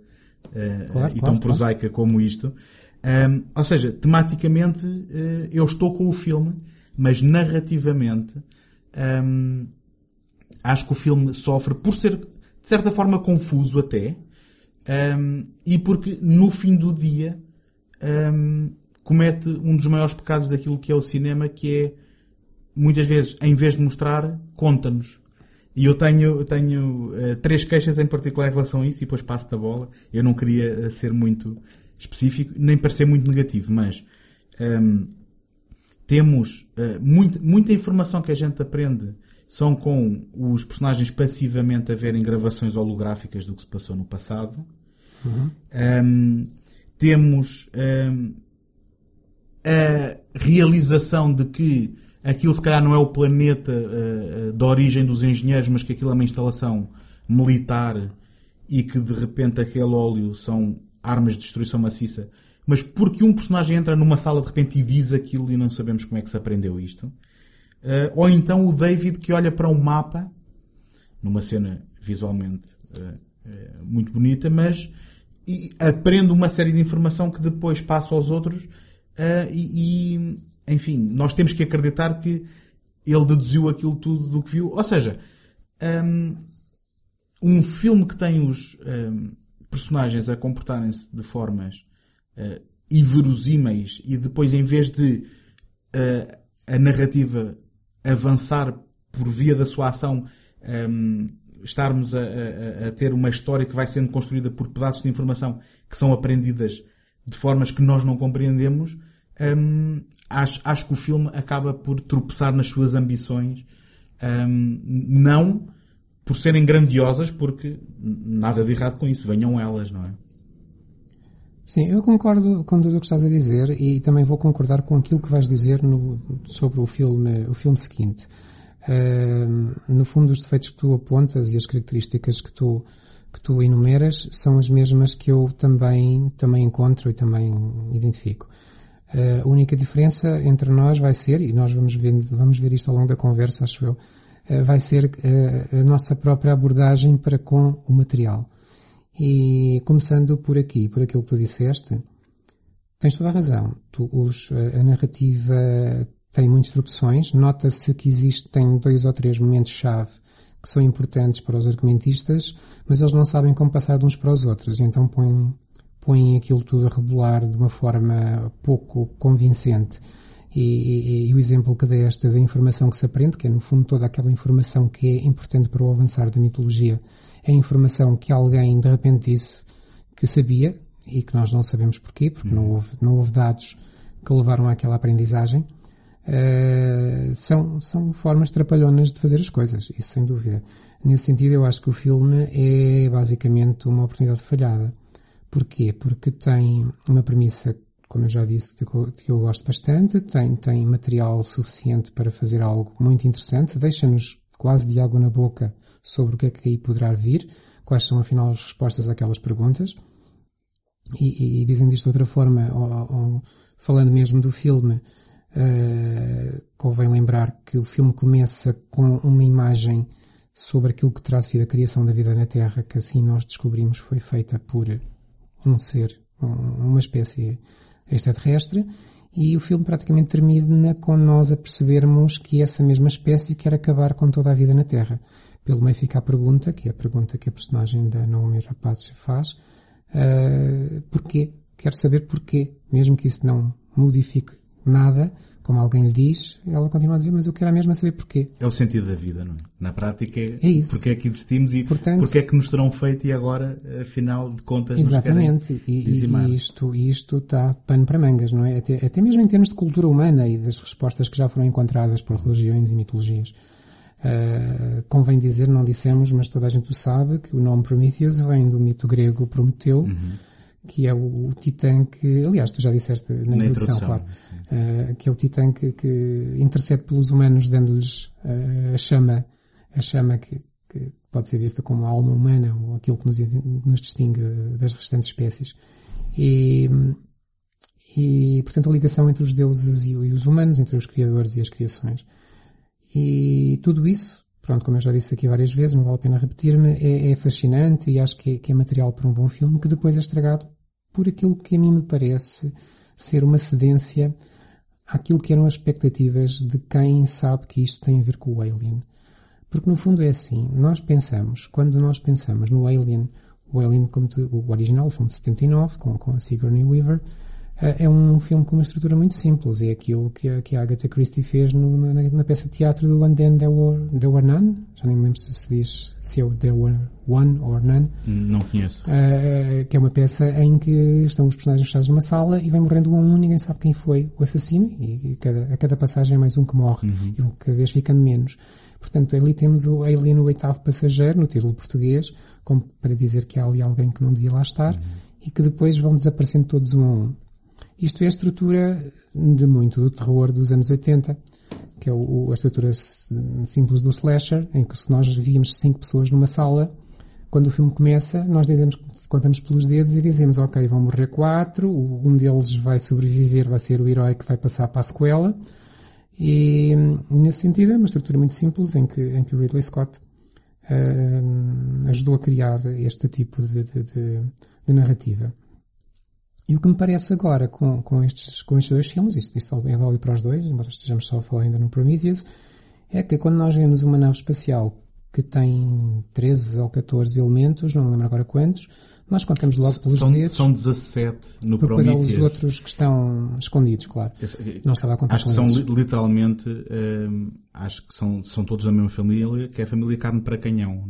eh, Claro, e claro, tão prosaica como isto. Ahm, ou seja, tematicamente eh, eu estou com o filme, mas narrativamente ahm, acho que o filme sofre por ser de certa forma confuso até ahm, e porque no fim do dia ahm, comete um dos maiores pecados daquilo que é o cinema que é muitas vezes, em vez de mostrar, conta-nos. E eu tenho, eu tenho eh, três queixas em particular em relação a isso e depois passo-te a bola. Eu não queria eh, ser muito específico, nem parecer muito negativo, mas ehm, temos eh, muito- muita informação que a gente aprende são com os personagens passivamente a verem gravações holográficas do que se passou no passado. Ehm, temos ehm, a realização de que aquilo se calhar não é o planeta eh, da origem dos engenheiros, mas que aquilo é uma instalação militar e que de repente aquele óleo são armas de destruição maciça. Mas porque um personagem entra numa sala de repente e diz aquilo e não sabemos como é que se aprendeu isto. Eh, ou então o David que olha para um mapa, numa cena visualmente eh, muito bonita, mas aprende uma série de informação que depois passa aos outros eh, e, e, enfim, nós temos que acreditar que ele deduziu aquilo tudo do que viu. Ou seja, hum, um filme que tem os hum, personagens a comportarem-se de formas eh, inverosímeis e depois, em vez de uh, a narrativa avançar por via da sua ação, um, estarmos a, a, a, ter uma história que vai sendo construída por pedaços de informação que são aprendidas de formas que nós não compreendemos, um, acho, acho que o filme acaba por tropeçar nas suas ambições, um, não por serem grandiosas, porque nada de errado com isso, venham elas, não é? Sim, eu concordo com tudo o que estás a dizer e também vou concordar com aquilo que vais dizer no, sobre o filme, o filme seguinte. Uh, no fundo, os defeitos que tu apontas e as características que tu, que tu enumeras são as mesmas que eu também, também encontro e também identifico. Uh, a única diferença entre nós vai ser, e nós vamos ver, vamos ver isto ao longo da conversa, acho eu, uh, vai ser uh, a nossa própria abordagem para com o material. E começando por aqui, por aquilo que tu disseste, tens toda a razão. Tu, os, a narrativa tem muitas opções. Nota-se que existem dois ou três momentos-chave que são importantes para os argumentistas, mas eles não sabem como passar de uns para os outros, e então põem, põem aquilo tudo a rebolar de uma forma pouco convincente. E, e, e, o exemplo que deste da informação que se aprende, que é no fundo toda aquela informação que é importante para o avançar da mitologia, é a informação que alguém de repente disse que sabia e que nós não sabemos porquê, porque não, houve, não houve dados que levaram àquela aprendizagem. Uh, são, são formas trapalhonas de fazer as coisas, isso sem dúvida. Nesse sentido, eu acho que o filme é basicamente uma oportunidade falhada. Porquê? Porque tem uma premissa, como eu já disse, que eu, que eu gosto bastante, tem, tem material suficiente para fazer algo muito interessante, deixa-nos quase de água na boca sobre o que é que aí poderá vir, quais são afinal as respostas àquelas perguntas. E, e, e dizendo isto de outra forma, ou, ou, falando mesmo do filme, Uh, convém lembrar que o filme começa com uma imagem sobre aquilo que terá sido a criação da vida na Terra, que assim nós descobrimos foi feita por um ser, um, uma espécie extraterrestre, e o filme praticamente termina com nós a percebermos que essa mesma espécie quer acabar com toda a vida na Terra. Pelo meio fica a pergunta, que é a pergunta que a personagem da Naomi Rapace faz, uh, porquê? Quer saber porquê, mesmo que isso não modifique nada, como alguém lhe diz, ela continua a dizer, mas eu quero mesmo saber porquê. É o sentido da vida, não é? Na prática é, é isso. porque é que existimos e Portanto, porque é que nos terão feito e agora, afinal de contas, Exatamente. E, e isto, isto está pano para mangas, não é? Até, até mesmo em termos de cultura humana e das respostas que já foram encontradas por religiões e mitologias. Uh, convém dizer, não dissemos, mas toda a gente o sabe, que o nome Prometheus vem do mito grego Prometeu, uhum que é o, o Titã que, aliás, tu já disseste na, na introdução, claro, uh, que é o Titã que, que intercede pelos humanos, dando-lhes uh, a chama, a chama que, que, pode ser vista como a alma humana ou aquilo que nos, nos distingue das restantes espécies. E, e, portanto, a ligação entre os deuses e, e os humanos, entre os criadores e as criações. E tudo isso pronto, como eu já disse aqui várias vezes, não vale a pena repetir-me, é, é, fascinante e acho que é, que é, material para um bom filme que depois é estragado por aquilo que a mim me parece ser uma cedência àquilo que eram as expectativas de quem sabe que isto tem a ver com o Alien. Porque no fundo é assim, nós pensamos, quando nós pensamos no Alien, o Alien, como tu, o original, o filme de 79, com, com a Sigourney Weaver, é um filme com uma estrutura muito simples. É aquilo que a, que a Agatha Christie fez no, na, na, peça de teatro do And Then There Were, There Were None. Já nem me lembro se se diz se é o There Were One or None. Não conheço. Uh, que é uma peça em que estão os personagens fechados numa sala e vem morrendo um a um, ninguém sabe quem foi o assassino e, e cada, a cada passagem é mais um que morre uhum. e cada vez ficando menos. Portanto, ali temos o Alien, o oitavo passageiro, no título português, como para dizer que há ali alguém que não devia lá estar uhum. e que depois vão desaparecendo todos um a um. Isto é a estrutura de muito do terror dos anos 80, que é o, a estrutura simples do slasher, em que se nós víamos cinco pessoas numa sala, quando o filme começa, nós dizemos, contamos pelos dedos e dizemos, ok, vão morrer quatro, um deles vai sobreviver, vai ser o herói que vai passar para a sequela, e nesse sentido é uma estrutura muito simples em que, em que o Ridley Scott uh, ajudou a criar este tipo de, de, de, de narrativa. E o que me parece agora com, com, estes, com estes dois filmes, isto, isto é válido para os dois, embora estejamos só a falar ainda no Prometheus, é que quando nós vemos uma nave espacial que tem 13 ou 14 elementos, não me lembro agora quantos. Nós contamos logo pelos São, dedos. são 17 no porque depois há os Prometheus. outros que estão escondidos, claro. Esse- Não estava a contar Acho que com são esses. li- literalmente, hum, acho que são, são todos da mesma família, que é a família carne para canhão.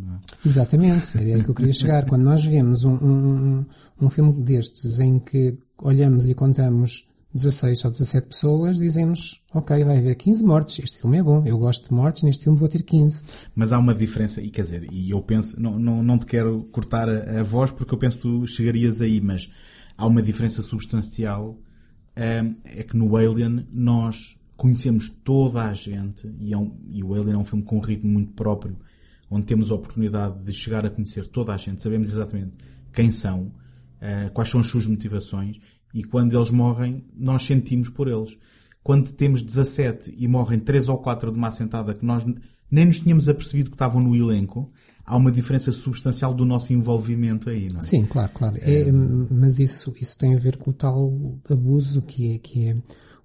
É? Exatamente, era aí que eu queria chegar. Quando nós vemos um, um- um filme destes em que olhamos e contamos 16 ou 17 pessoas, dizemos, ok, vai haver 15 mortes, este filme é bom, eu gosto de mortes, neste filme vou ter 15. Mas há uma diferença, e quer dizer, e eu penso, não, não, não te quero cortar a, a voz porque eu penso que tu chegarias aí, mas há uma diferença substancial, hum, é que no Alien nós conhecemos toda a gente, e, é um- e o Alien é um filme com um ritmo muito próprio, onde temos a oportunidade de chegar a conhecer toda a gente, sabemos exatamente quem são, eh, quais são as suas motivações, e quando eles morrem, nós sentimos por eles. Quando temos 17 e morrem 3 ou 4 de uma assentada que nós nem nos tínhamos apercebido que estavam no elenco, há uma diferença substancial do nosso envolvimento aí, não é? Sim, claro, claro. É, mas isso, isso tem a ver com o tal abuso que é, que é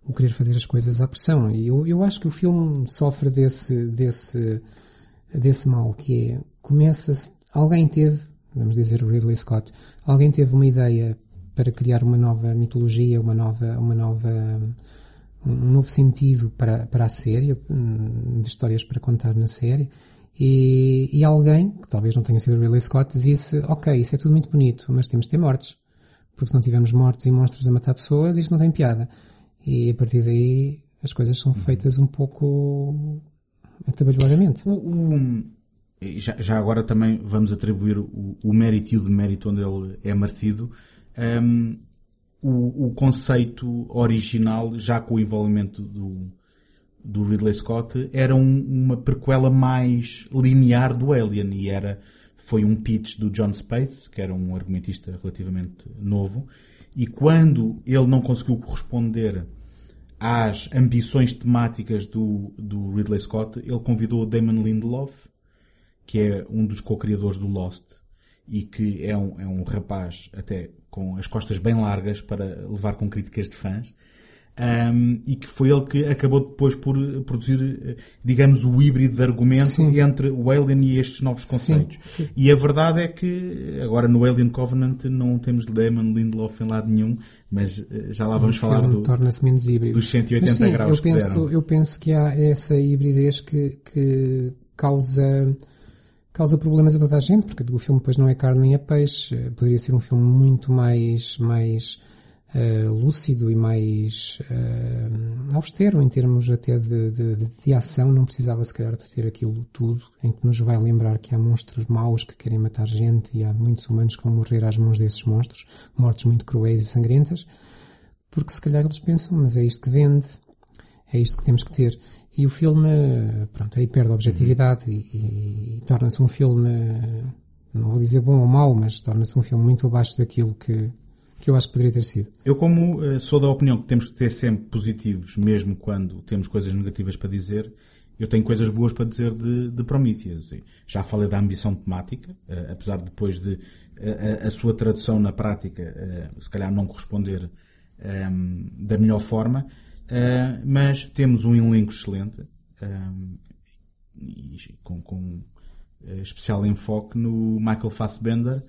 o querer fazer as coisas à pressão. E eu, eu acho que o filme sofre desse, desse, desse mal, que é, começa-se, alguém teve, vamos dizer o Ridley Scott, alguém teve uma ideia para criar uma nova mitologia, uma nova, uma nova, um novo sentido para, para a série, hum, de histórias para contar na série, e, e alguém, que talvez não tenha sido Ridley Scott, disse, ok, isso é tudo muito bonito, mas temos de ter mortes. Porque se não tivermos mortes e monstros a matar pessoas, isto não tem piada. E a partir daí as coisas são feitas um pouco atabalhoadamente. Já, já agora também vamos atribuir o, o mérito e o demérito onde ele é merecido. Hum, o, o conceito original, já com o envolvimento do, do Ridley Scott, era um- uma prequela mais linear do Alien e era, foi um pitch do John Space, que era um argumentista relativamente novo, e quando ele não conseguiu corresponder às ambições temáticas do, do Ridley Scott, ele convidou Damon Lindelof, que é um dos co-criadores do Lost, e que é um, é um rapaz até com as costas bem largas para levar com críticas de fãs, um, e que foi ele que acabou depois por produzir, eh, digamos, o híbrido de argumento Sim. entre o Alien e estes novos conceitos. E a verdade é que agora no Alien Covenant não temos Damon Lindelof em lado nenhum, mas eh, já lá vamos o falar do, torna-se menos híbrido. dos 180 Mas sim, graus eu que penso, deram. eu penso que há essa hibridez que, que causa causa problemas a toda a gente, porque o filme depois não é carne nem é peixe. Poderia ser um filme muito mais mais eh, lúcido e mais eh, austero em termos até de, de, de, de ação. Não precisava se calhar de ter aquilo tudo, em que nos vai lembrar que há monstros maus que querem matar gente e há muitos humanos que vão morrer às mãos desses monstros, mortes muito cruéis e sangrentas porque se calhar eles pensam, mas é isto que vende, é isto que temos que ter. E o filme, pronto, aí perde a objetividade e, e- e torna-se um filme, não vou dizer bom ou mau, mas torna-se um filme muito abaixo daquilo que, que eu acho que poderia ter sido. Eu, como eh, sou da opinião que temos que ter sempre positivos, mesmo quando temos coisas negativas para dizer, eu tenho coisas boas para dizer de, de Prometheus. Já falei da ambição temática, eh, apesar de depois de eh, a, a sua tradução na prática, se calhar não corresponder ehm, da melhor forma, eh, mas temos um elenco excelente ehm, e com, com eh, especial enfoque no Michael Fassbender,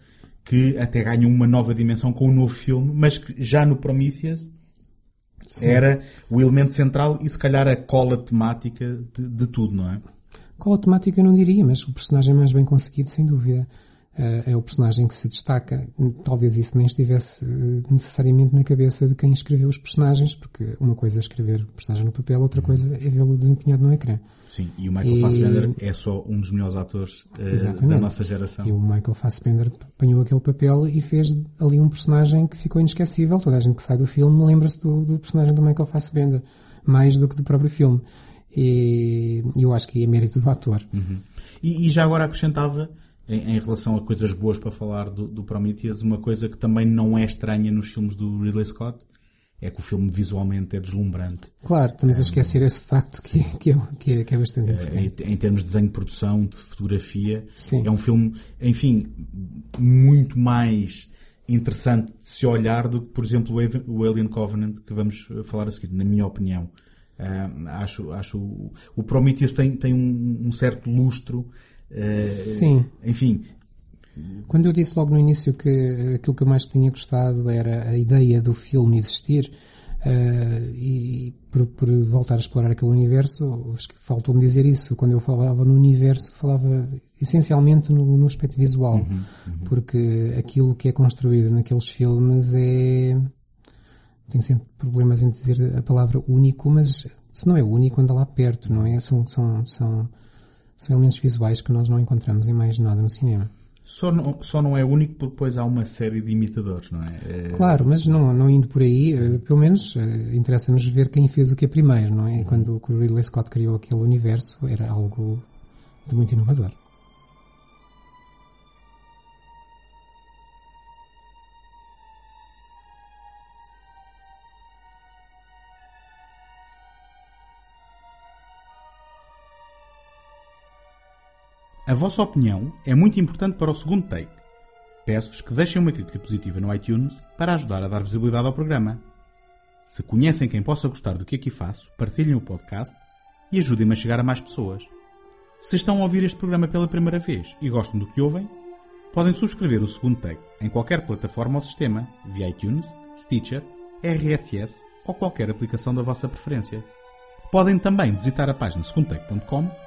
que até ganha uma nova dimensão com o novo filme, mas que já no Prometheus era o elemento central e se calhar a cola temática de, de tudo, não é? Cola temática eu não diria, mas o personagem mais bem conseguido, sem dúvida. Eh, é o personagem que se destaca. Talvez isso nem estivesse eh, necessariamente na cabeça de quem escreveu os personagens, porque uma coisa é escrever o personagem no papel, outra coisa é vê-lo desempenhado no ecrã. Sim, e o Michael E- Fassbender é só um dos melhores atores Exatamente. da nossa geração. E o Michael Fassbender apanhou aquele papel e fez ali um personagem que ficou inesquecível. Toda a gente que sai do filme lembra-se do, do personagem do Michael Fassbender, mais do que do próprio filme. E eu acho que é mérito do ator. E, e já agora acrescentava, em, em relação a coisas boas para falar do, do Prometheus, uma coisa que também não é estranha nos filmes do Ridley Scott, é que o filme visualmente é deslumbrante. Claro, estamos a esquecer esse facto que, que, é, que, é, é bastante importante. Em, em termos de desenho de produção, de fotografia, Sim. é um filme, enfim, muito mais interessante de se olhar do que, por exemplo, o Alien Covenant, que vamos falar a seguir, na minha opinião. Ah, acho, acho o- o Prometheus tem, tem um, um certo lustro Uh, Sim. Enfim. Quando eu disse logo no início que aquilo que eu mais tinha gostado era a ideia do filme existir, Uh, e por, por, voltar a explorar aquele universo, acho que faltou-me dizer isso. Quando eu falava no universo, falava essencialmente no, no aspecto visual, uhum, uhum. porque aquilo que é construído naqueles filmes é. Tenho sempre problemas em dizer a palavra único, mas se não é único, anda lá perto, não é? São, são, são, são elementos visuais que nós não encontramos em mais nada no cinema. Só não, só não é único porque depois há uma série de imitadores, não é? é... Claro, mas não, não indo por aí, eh, pelo menos eh, interessa-nos ver quem fez o que é primeiro, não é? Quando o Ridley Scott criou aquele universo, era algo de muito inovador. A vossa opinião é muito importante para o segundo take. Peço-vos que deixem uma crítica positiva no iTunes para ajudar a dar visibilidade ao programa. Se conhecem quem possa gostar do que aqui faço, partilhem o podcast e ajudem-me a chegar a mais pessoas. Se estão a ouvir este programa pela primeira vez e gostam do que ouvem, podem subscrever o segundo take em qualquer plataforma ou sistema, via iTunes, Stitcher, RSS ou qualquer aplicação da vossa preferência. Podem também visitar a página segundotake.com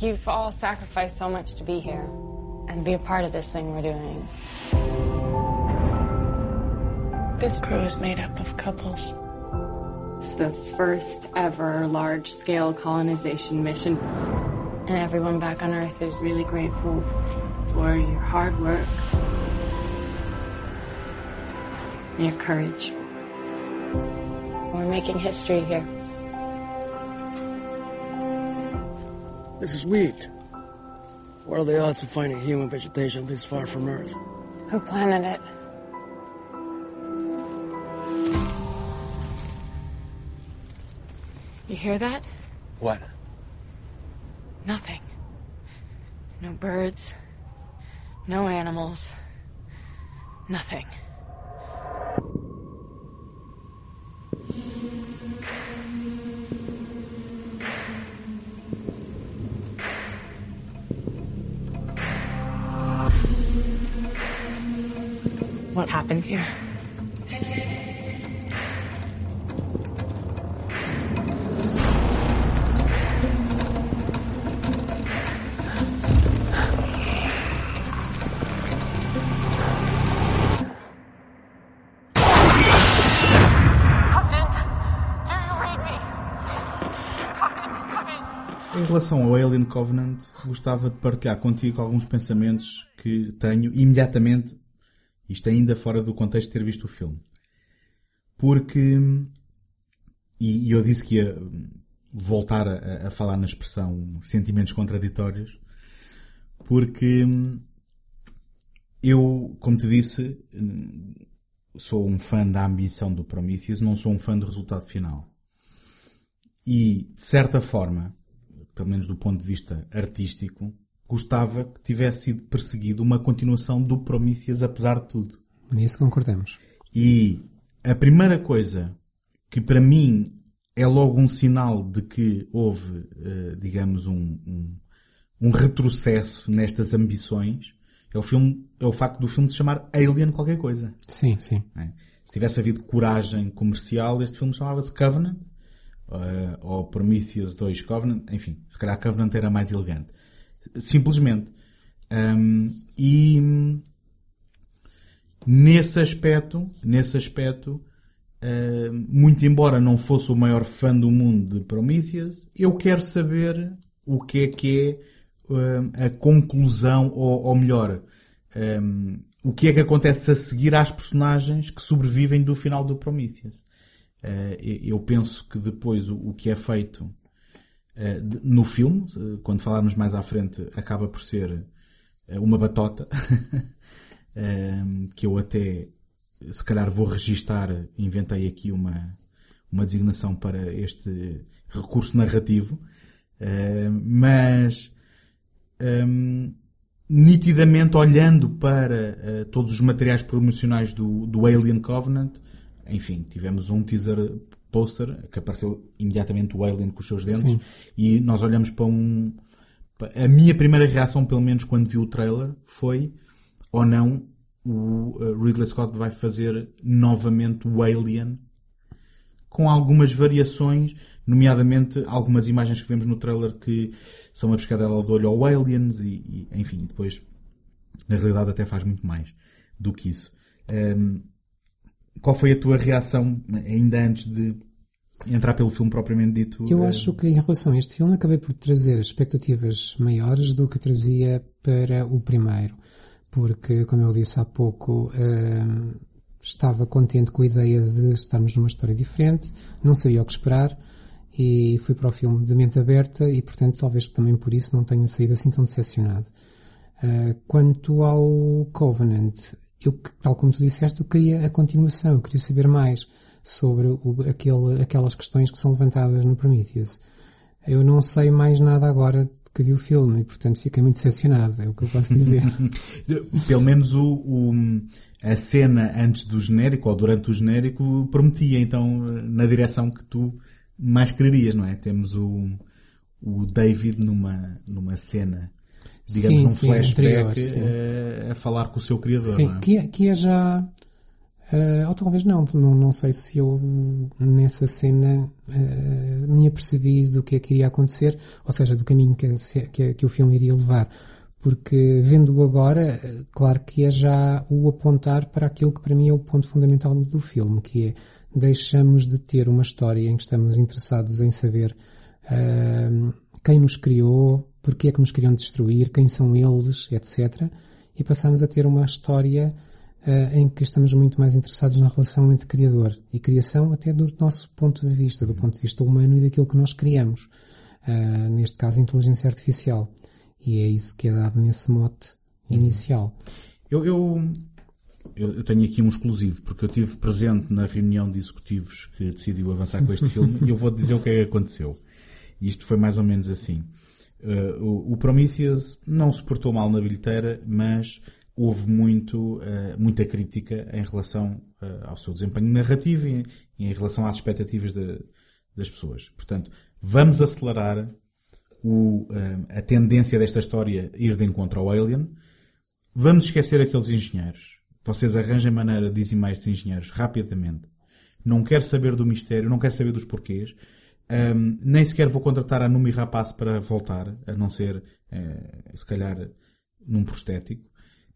You've all sacrificed so much to be here and be a part of this thing we're doing. This crew is made up of couples. It's the first ever large scale colonization mission. And everyone back on Earth is really grateful for your hard work, and your courage. We're making history here. This is wheat. What are the odds of finding human vegetation this far from Earth? Who planted it? You hear that? What? Nothing. No birds. No animals. Nothing. What happened here. Em relação ao Alien Covenant, gostava de partilhar contigo alguns pensamentos que tenho imediatamente isto ainda fora do contexto de ter visto o filme. Porque. E, eu disse que ia voltar a, a falar na expressão sentimentos contraditórios. Porque. Eu, como te disse, sou um fã da ambição do Prometheus, não sou um fã do resultado final. E, de certa forma, pelo menos do ponto de vista artístico, gostava que tivesse sido perseguido uma continuação do Prometheus, apesar de tudo. Nisso concordamos. E a primeira coisa que para mim é logo um sinal de que houve, uh, digamos, um, um, um, retrocesso nestas ambições é o, filme, é o facto do filme se chamar Alien qualquer coisa. Sim, sim. É? Se tivesse havido coragem comercial, este filme chamava-se Covenant, uh, ou Prometheus 2 Covenant, enfim, se calhar Covenant era mais elegante. Simplesmente. Um, e nesse aspecto, nesse aspecto, uh, muito embora não fosse o maior fã do mundo de Prometheus, eu quero saber o que é que é uh, a conclusão, ou, ou melhor, um, o que é que acontece a seguir às personagens que sobrevivem do final do Prometheus. Uh, eu penso que depois o, o que é feito no filme, uh, quando falarmos mais à frente, acaba por ser uh, uma batota que eu até se calhar vou registar, inventei aqui uma, uma designação para este recurso narrativo, mas nitidamente olhando para todos os materiais promocionais do, do Alien Covenant, enfim, tivemos um teaser poster que apareceu imediatamente o Alien com os seus dentes Sim. e nós olhamos para um. A minha primeira reação, pelo menos quando vi o trailer, foi ou não o uh, Ridley Scott vai fazer novamente o Alien com algumas variações, nomeadamente algumas imagens que vemos no trailer que são a pescadela de olho ao Aliens e, e, enfim, depois na realidade até faz muito mais do que isso. Um, qual foi a tua reação ainda antes de entrar pelo filme propriamente dito? Eu acho que em relação a este filme acabei por trazer expectativas maiores do que trazia para o primeiro, porque, como eu disse há pouco, hum, estava contente com a ideia de estarmos numa história diferente, não sabia o que esperar e fui para o filme de mente aberta e, portanto, talvez também por isso não tenha saído assim tão decepcionado. Uh, quanto ao Covenant, eu, tal como tu disseste, eu queria a continuação, eu queria saber mais sobre o, aquele, aquelas questões que são levantadas no Prometheus. Eu não sei mais nada agora que vi o filme e, portanto, fiquei muito decepcionado, é o que eu posso dizer. Pelo menos o, o, a cena antes do genérico ou durante o genérico prometia, então, na direção que tu mais quererias, não é? Temos o, o David numa, numa cena digamos, sim, num sim, flashback anterior, a, a, falar com o seu criador. Sim, é? que, é, que é já. Uh, ou talvez não, não, não sei se eu nessa cena uh, me apercebi do que é que iria acontecer, ou seja, do caminho que, que, que o filme iria levar. Porque vendo-o agora, claro que é já o apontar para aquilo que para mim é o ponto fundamental do filme, que é deixamos de ter uma história em que estamos interessados em saber uh, quem nos criou, porque é que nos queriam destruir, quem são eles, etc. E passamos a ter uma história uh, em que estamos muito mais interessados na relação entre criador e criação, até do nosso ponto de vista, do ponto de vista humano e daquilo que nós criamos. Uh, neste caso, inteligência artificial. E é isso que é dado nesse mote inicial. Eu, eu, eu, tenho aqui um exclusivo, porque eu estive presente na reunião de executivos que decidiu avançar com este filme e eu vou dizer o que é que aconteceu. Isto foi mais ou menos assim. Uh, o, o, Prometheus não se portou mal na bilheteira, mas houve muito, uh, muita crítica em relação uh, ao seu desempenho narrativo e, em relação às expectativas de, das pessoas. Portanto, vamos acelerar o, a tendência desta história ir de encontro ao Alien. Vamos esquecer aqueles engenheiros. Vocês arranjem maneira de dizimar estes engenheiros rapidamente. Não quero saber do mistério, não quero saber dos porquês. Um, nem sequer vou contratar a Numi Rapaz para voltar, a não ser, uh, se calhar, num prostético.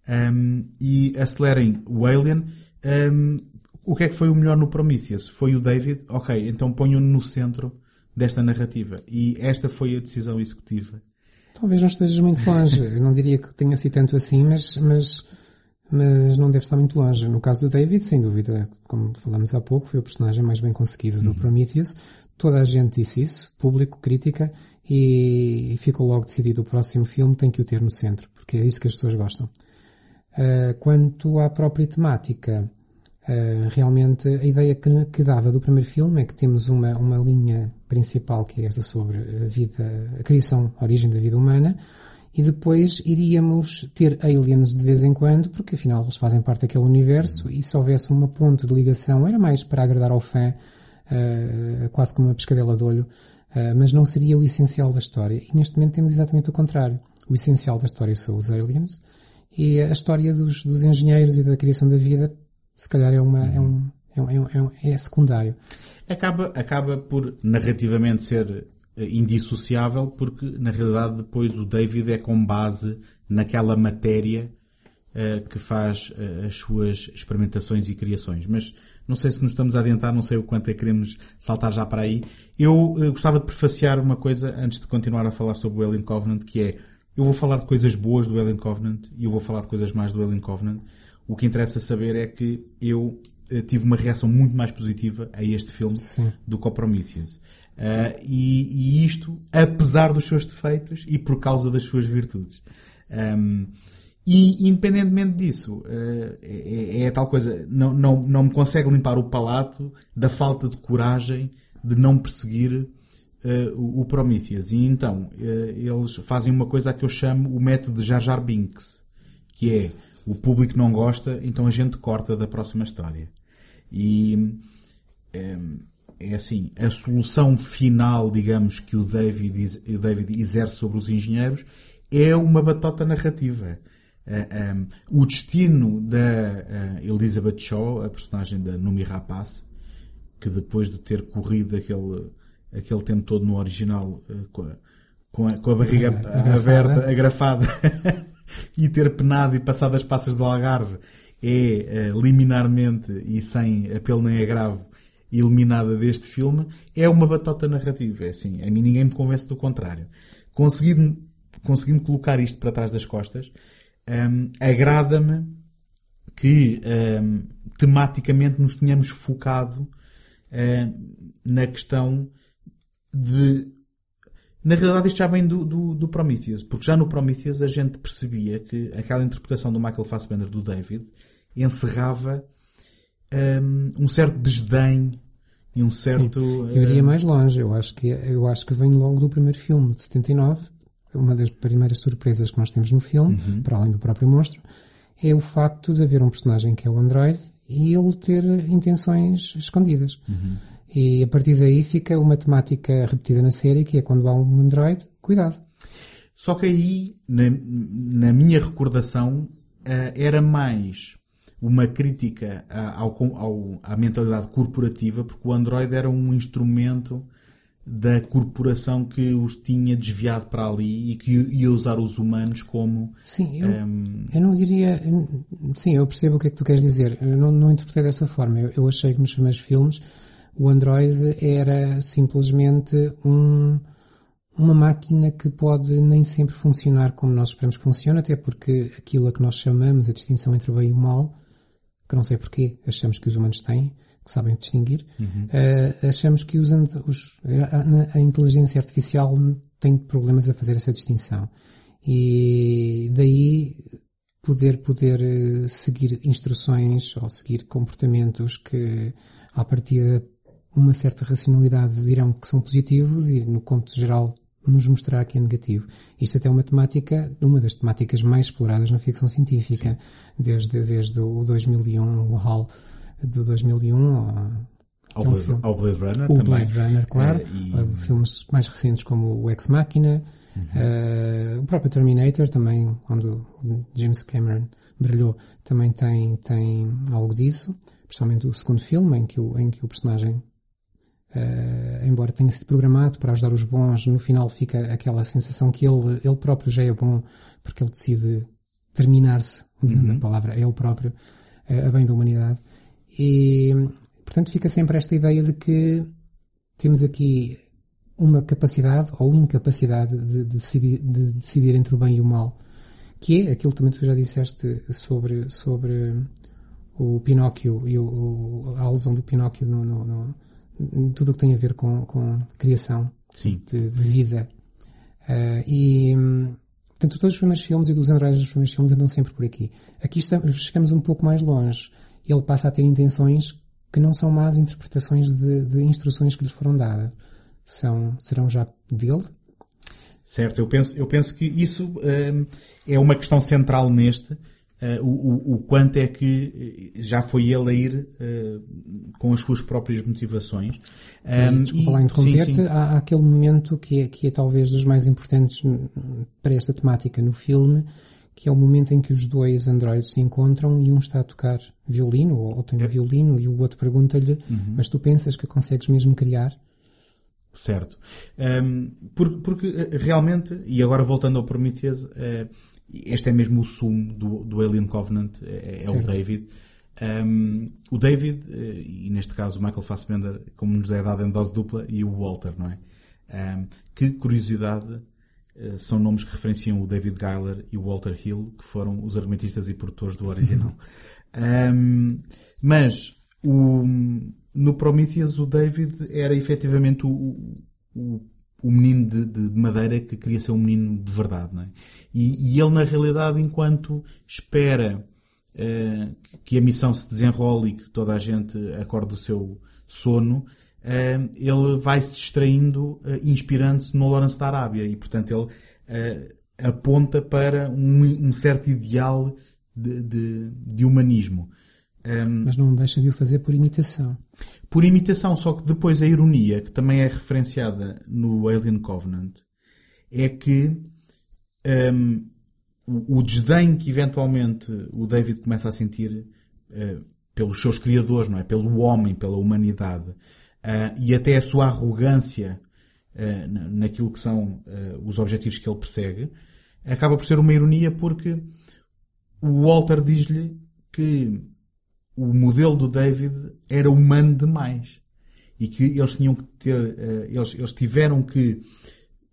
Um, e acelerem o Alien. Um, o que é que foi o melhor no Prometheus? Foi o David? Ok, então ponham-no no centro desta narrativa. E esta foi a decisão executiva. Talvez não estejas muito longe. Eu não diria que tenha sido tanto assim, mas, mas, mas não deve estar muito longe. No caso do David, sem dúvida, como falamos há pouco, foi o personagem mais bem conseguido do uhum. Prometheus. Toda a gente disse isso, público, crítica, e, ficou logo decidido o próximo filme tem que o ter no centro, porque é isso que as pessoas gostam. Uh, quanto à própria temática, uh, realmente a ideia que, que, dava do primeiro filme é que temos uma, uma linha principal que é esta sobre a vida, a criação, a origem da vida humana, e depois iríamos ter aliens de vez em quando, porque afinal eles fazem parte daquele universo, e se houvesse uma ponte de ligação era mais para agradar ao fã quase como uma pescadela de olho, uh, mas não seria o essencial da história. E neste momento temos exatamente o contrário. O essencial da história são os aliens e a história dos, dos engenheiros e da criação da vida, se calhar é, uma, é, um, é, um, é, um, é secundário. Acaba, acaba por narrativamente ser eh, indissociável porque na realidade depois o David é com base naquela matéria que faz as suas experimentações e criações. Mas não sei se nos estamos a adiantar, não sei o quanto é que queremos saltar já para aí. Eu uh, gostava de prefaciar uma coisa antes de continuar a falar sobre o Alien Covenant, que é eu vou falar de coisas boas do Alien Covenant e eu vou falar de coisas mais do Alien Covenant. O que interessa saber é que eu uh, tive uma reação muito mais positiva a este filme Sim. do que ao Prometheus. Uh, e, e, isto, apesar dos seus defeitos e por causa das suas virtudes. Um, e, independentemente disso, uh, é, é, tal coisa, não, não, não me consegue limpar o palato da falta de coragem de não perseguir uh, o, o, Prometheus. E então, eles fazem uma coisa que eu chamo o método de Jar Jar Binks, que é o público não gosta, então a gente corta da próxima história. E é assim, a solução final, digamos, que o David, o David exerce sobre os engenheiros é uma batota narrativa. Uh, eh, um, ehm, o destino da uh, Elizabeth Shaw, a personagem da Numi Rapace, que depois de ter corrido aquele, aquele tempo todo no original uh, com, a, com, a, com, a, barriga agrafada. aberta, agrafada, e ter penado e passado as passas do Algarve, é liminarmente e sem apelo nem agravo eliminada deste filme é uma batota narrativa. É assim, a mim ninguém me convence do contrário. Conseguindo, conseguindo colocar isto para trás das costas, um, agrada-me que um, tematicamente nos tenhamos focado um, na questão de. Na realidade, isto já vem do, do, do, Prometheus, porque já no Prometheus a gente percebia que aquela interpretação do Michael Fassbender do David encerrava um, certo desdém e um certo. Sim, eu iria mais longe. Eu acho que eu acho que vem logo do primeiro filme de 79. Uma das primeiras surpresas que nós temos no filme, uhum. para além do próprio monstro, é o facto de haver um personagem que é o Android e ele ter intenções escondidas. Uhum. E a partir daí fica uma temática repetida na série, que é quando há um Android, cuidado. Só que aí, na, na minha recordação, uh, era mais uma crítica ao, ao, à mentalidade corporativa, porque o Android era um instrumento da corporação que os tinha desviado para ali e que ia usar os humanos como. Sim, eu, um... Ehm, eu não diria. Sim, eu percebo o que é que tu queres dizer. Eu não, não interpretei dessa forma. Eu, eu achei que nos primeiros filmes o Android era simplesmente um, uma máquina que pode nem sempre funcionar como nós esperamos que funcione, até porque aquilo a que nós chamamos a distinção entre o bem e o mal que não sei porquê, achamos que os humanos têm, que sabem distinguir, uhum. uh, achamos que usando os, a, a, inteligência artificial tem problemas a fazer essa distinção. E daí poder, poder eh, seguir instruções ou seguir comportamentos que, à partida, uma certa racionalidade dirão que são positivos e, no conto geral, nos mostrar que é negativo. Isto até é uma temática, uma das temáticas mais exploradas na ficção científica, desde, desde o 2001, o HAL de 2001, ao, Blade, filme, ao Blade Runner o também. Blade Runner, claro. É, e... Filmes mais recentes como o Ex Machina, uhum. uh, o próprio Terminator também, onde James Cameron brilhou, também tem, tem algo disso, principalmente o segundo filme, em que o, em que o personagem Uh, embora tenha sido programado para ajudar os bons, no final fica aquela sensação que ele, ele próprio já é bom porque ele decide terminar-se, usando uhum. a palavra ele próprio, uh, a bem da humanidade. E, portanto, fica sempre esta ideia de que temos aqui uma capacidade ou incapacidade de, de, decidir, de decidir entre o bem e o mal, que é aquilo também que tu já disseste sobre, sobre o Pinóquio e o, a alusão do Pinóquio no, no, no tudo o que tem a ver com, com criação de, de, vida. Uh, e, portanto, todos os primeiros filmes e dos androides dos primeiros filmes andam sempre por aqui. Aqui estamos, chegamos um pouco mais longe. Ele passa a ter intenções que não são más interpretações de, de instruções que lhe foram dadas. São, serão já dele, Certo, eu penso, eu penso que isso uh, é uma questão central neste, Uh, o, o, quanto é que eh, já foi ele a ir uh, com as suas próprias motivações. Um, desculpa e, lá interromper-te, há, há, aquele momento que é, que é talvez dos mais importantes para esta temática no filme, que é o momento em que os dois androides se encontram e um está a tocar violino, ou, ou tem um é. violino, e o outro pergunta-lhe, uhum. mas tu pensas que consegues mesmo criar? Certo. Um, porque, porque, realmente, e agora voltando ao Prometheus, uh, este é mesmo o sumo do, do Alien Covenant, é, é o David. Um, o David, eh, e neste caso o Michael Fassbender, como nos é dado em dose dupla, e o Walter, não é? Um, que curiosidade, são nomes que referenciam o David Geiler e o Walter Hill, que foram os argumentistas e produtores do original. um, mas o, no Prometheus o David era efetivamente o, o, o menino de, de, madeira que queria ser um menino de verdade, não é? E, e ele, na realidade, enquanto espera uh, que a missão se desenrole e que toda a gente acorde do seu sono, ele vai se distraindo, uh, inspirando-se no Lawrence da Arábia e, portanto, ele aponta para um, um certo ideal de, de, de humanismo. Um, Mas não deixa de o fazer por imitação. Por imitação, só que depois a ironia, que também é referenciada no Alien Covenant, é que um, o, o, desdém que eventualmente o David começa a sentir uh, pelos seus criadores, não é? Pelo homem, pela humanidade, uh, e até a sua arrogância uh, naquilo que são os objetivos que ele persegue, acaba por ser uma ironia porque o Walter diz-lhe que o modelo do David era humano demais. E que eles tinham que ter, uh, eles, eles tiveram que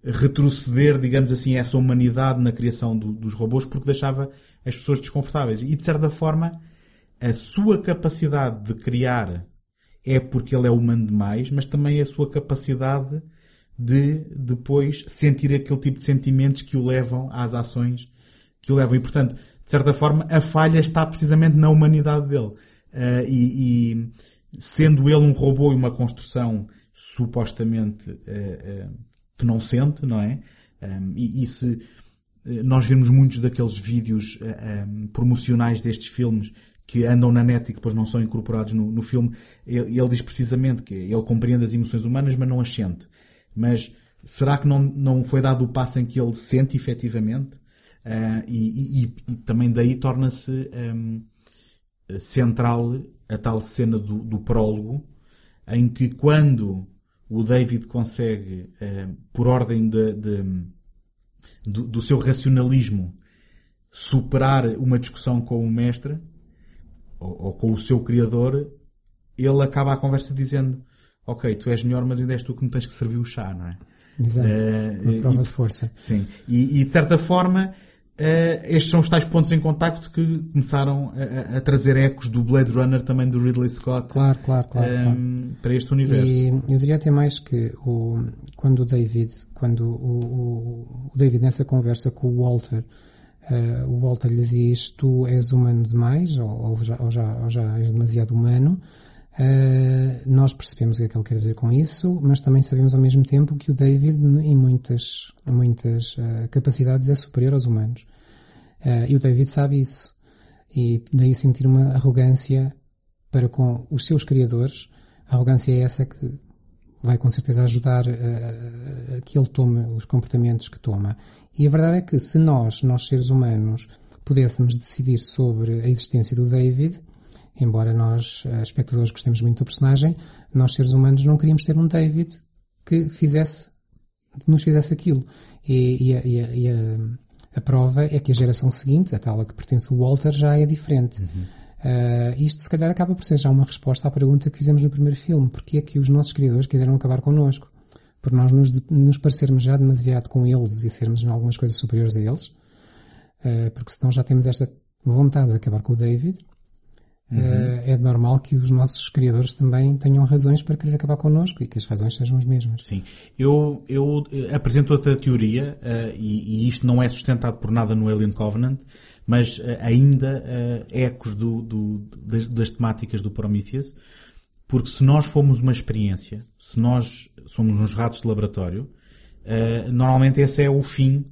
retroceder, digamos assim, essa humanidade na criação do, dos robôs porque deixava as pessoas desconfortáveis. E de certa forma, a sua capacidade de criar é porque ele é humano demais, mas também a sua capacidade de depois sentir aquele tipo de sentimentos que o levam às ações que o levam. E portanto, de certa forma, a falha está precisamente na humanidade dele. Uh, e, e, sendo ele um robô e uma construção supostamente uh, uh, que não sente, não é? Um, e, e, se nós vemos muitos daqueles vídeos um, promocionais destes filmes que andam na net e que depois não são incorporados no, no filme, ele, ele, diz precisamente que ele compreende as emoções humanas, mas não as sente. Mas será que não, não foi dado o passo em que ele sente efetivamente? E, e, e, também daí torna-se um, central a tal cena do, do prólogo, em que quando o David consegue, eh, por ordem de, de, do, do, seu racionalismo, superar uma discussão com o mestre, ou, ou, com o seu criador, ele acaba a conversa dizendo ok, tu és melhor, mas ainda és tu que me tens que servir o chá, não é? Exato. Uh, uma prova e, de força. Sim. E, e de certa forma, Uh, estes são os tais pontos em contacto que começaram a, a, trazer ecos do Blade Runner também do Ridley Scott claro, claro, claro, um, ehm, claro. para este universo. E eu diria até mais que o, quando o David, quando o, o David nessa conversa com o Walter, uh, o Walter lhe diz tu és humano demais ou, ou, já, ou, já, ou já és demasiado humano. Uh, nós percebemos o que é que ele quer dizer com isso, mas também sabemos ao mesmo tempo que o David, em muitas, muitas uh, capacidades, é superior aos humanos. E o David sabe isso. E daí sentir uma arrogância para com os seus criadores. A arrogância é essa que vai com certeza ajudar a que ele tome os comportamentos que toma. E a verdade é que se nós, nós seres humanos, pudéssemos decidir sobre a existência do David, embora nós, eh, espectadores, gostemos muito do personagem, nós seres humanos não queríamos ter um David que fizesse, nos fizesse aquilo. E, e, a, e, a, e a, a, prova é que a geração seguinte, a tal a que pertence o Walter, já é diferente. Uhum. Uh, isto se calhar acaba por ser já uma resposta à pergunta que fizemos no primeiro filme. Porquê é que os nossos criadores quiseram acabar connosco? Por nós nos, nos parecermos já demasiado com eles e sermos em algumas coisas superiores a eles? Uh, porque senão já temos esta vontade de acabar com o David Uhum. É normal que os nossos criadores também tenham razões para querer acabar connosco e que as razões sejam as mesmas. Sim. Eu, eu eh, apresento outra teoria, uh, e, e, isto não é sustentado por nada no Alien Covenant, mas uh, ainda uh, ecos do, do, das, das, temáticas do Prometheus, porque se nós fomos uma experiência, se nós somos uns ratos de laboratório, normalmente esse é o fim,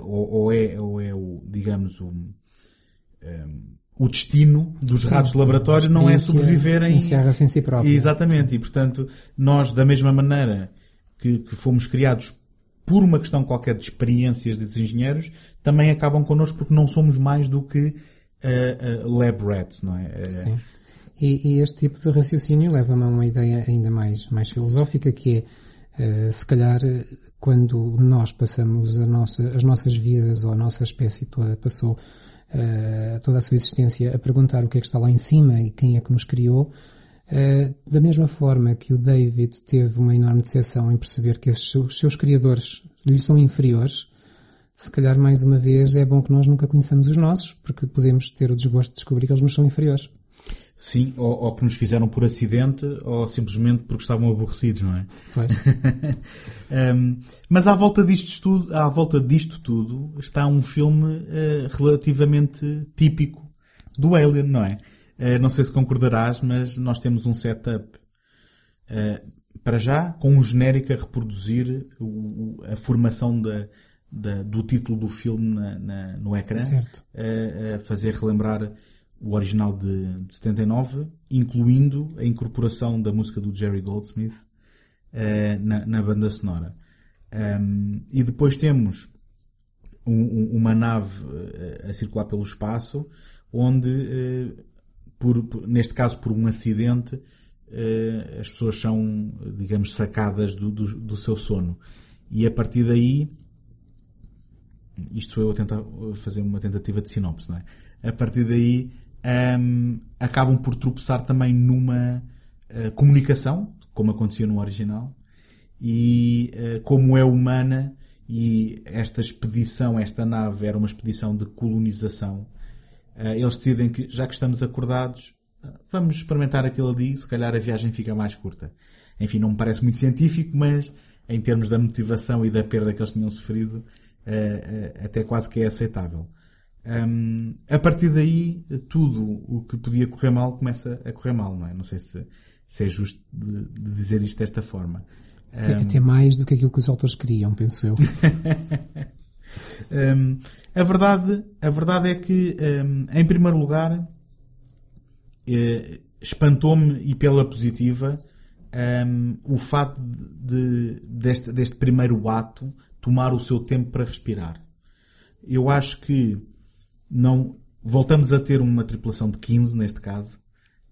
ou, ou, é, ou é o, digamos, o. Um, o destino dos Sim, ratos de laboratório não é sobreviverem. Encerra-se em si próprio. Exatamente. Sim. E, portanto, nós, da mesma maneira que, que, fomos criados por uma questão qualquer de experiências desses engenheiros, também acabam connosco porque não somos mais do que uh, uh, lab rats, não é? Uh, Sim. E, e, este tipo de raciocínio leva-me a uma ideia ainda mais, mais filosófica que é, se calhar, quando nós passamos nossa, as nossas vidas ou a nossa espécie toda passou uh, toda a sua existência a perguntar o que é que está lá em cima e quem é que nos criou, uh, da mesma forma que o David teve uma enorme decepção em perceber que os seus, criadores lhe são inferiores, se calhar mais uma vez é bom que nós nunca conheçamos os nossos, porque podemos ter o desgosto de descobrir que eles nos são inferiores. Sim, ou, ou que nos fizeram por acidente, ou simplesmente porque estavam aborrecidos, não é? Pois. Um, mas à volta disto tudo, à volta disto tudo está um filme eh, relativamente típico do Alien, não é? Eh, não sei se concordarás, mas nós temos um setup eh, para já com um genérico a reproduzir o- a formação da, da- do título do filme na- na- no ecrã, a, a fazer relembrar o original de, de 79, incluindo a incorporação da música do Jerry Goldsmith eh, na, na banda sonora. Um, e depois temos um- um- uma nave a circular pelo espaço, onde, eh, por- por- neste caso por um acidente, eh, as pessoas são, digamos, sacadas do, do, do seu sono. E a partir daí, isto eu a tentar fazer uma tentativa de sinopse, não é? A partir daí, ahm, acabam por tropeçar também numa eh, comunicação, como acontecia no original, e eh, como é humana, e esta expedição, esta nave era uma expedição de colonização, eles decidem que, já que estamos acordados, vamos experimentar aquilo ali, se calhar a viagem fica mais curta. Enfim, não me parece muito científico, mas em termos da motivação e da perda que eles tinham sofrido, eh, eh, até quase que é aceitável. A partir daí, tudo o que podia correr mal começa a correr mal, não é? Não sei se, se é justo de, de dizer isto desta forma. Até, até mais do que aquilo que os autores queriam, penso eu. Hum, a, verdade, a verdade é que, hum, em primeiro lugar, eh, espantou-me e pela positiva hum, o facto de, deste, deste primeiro ato tomar o seu tempo para respirar. Eu acho que não voltamos a ter uma tripulação de 15 neste caso.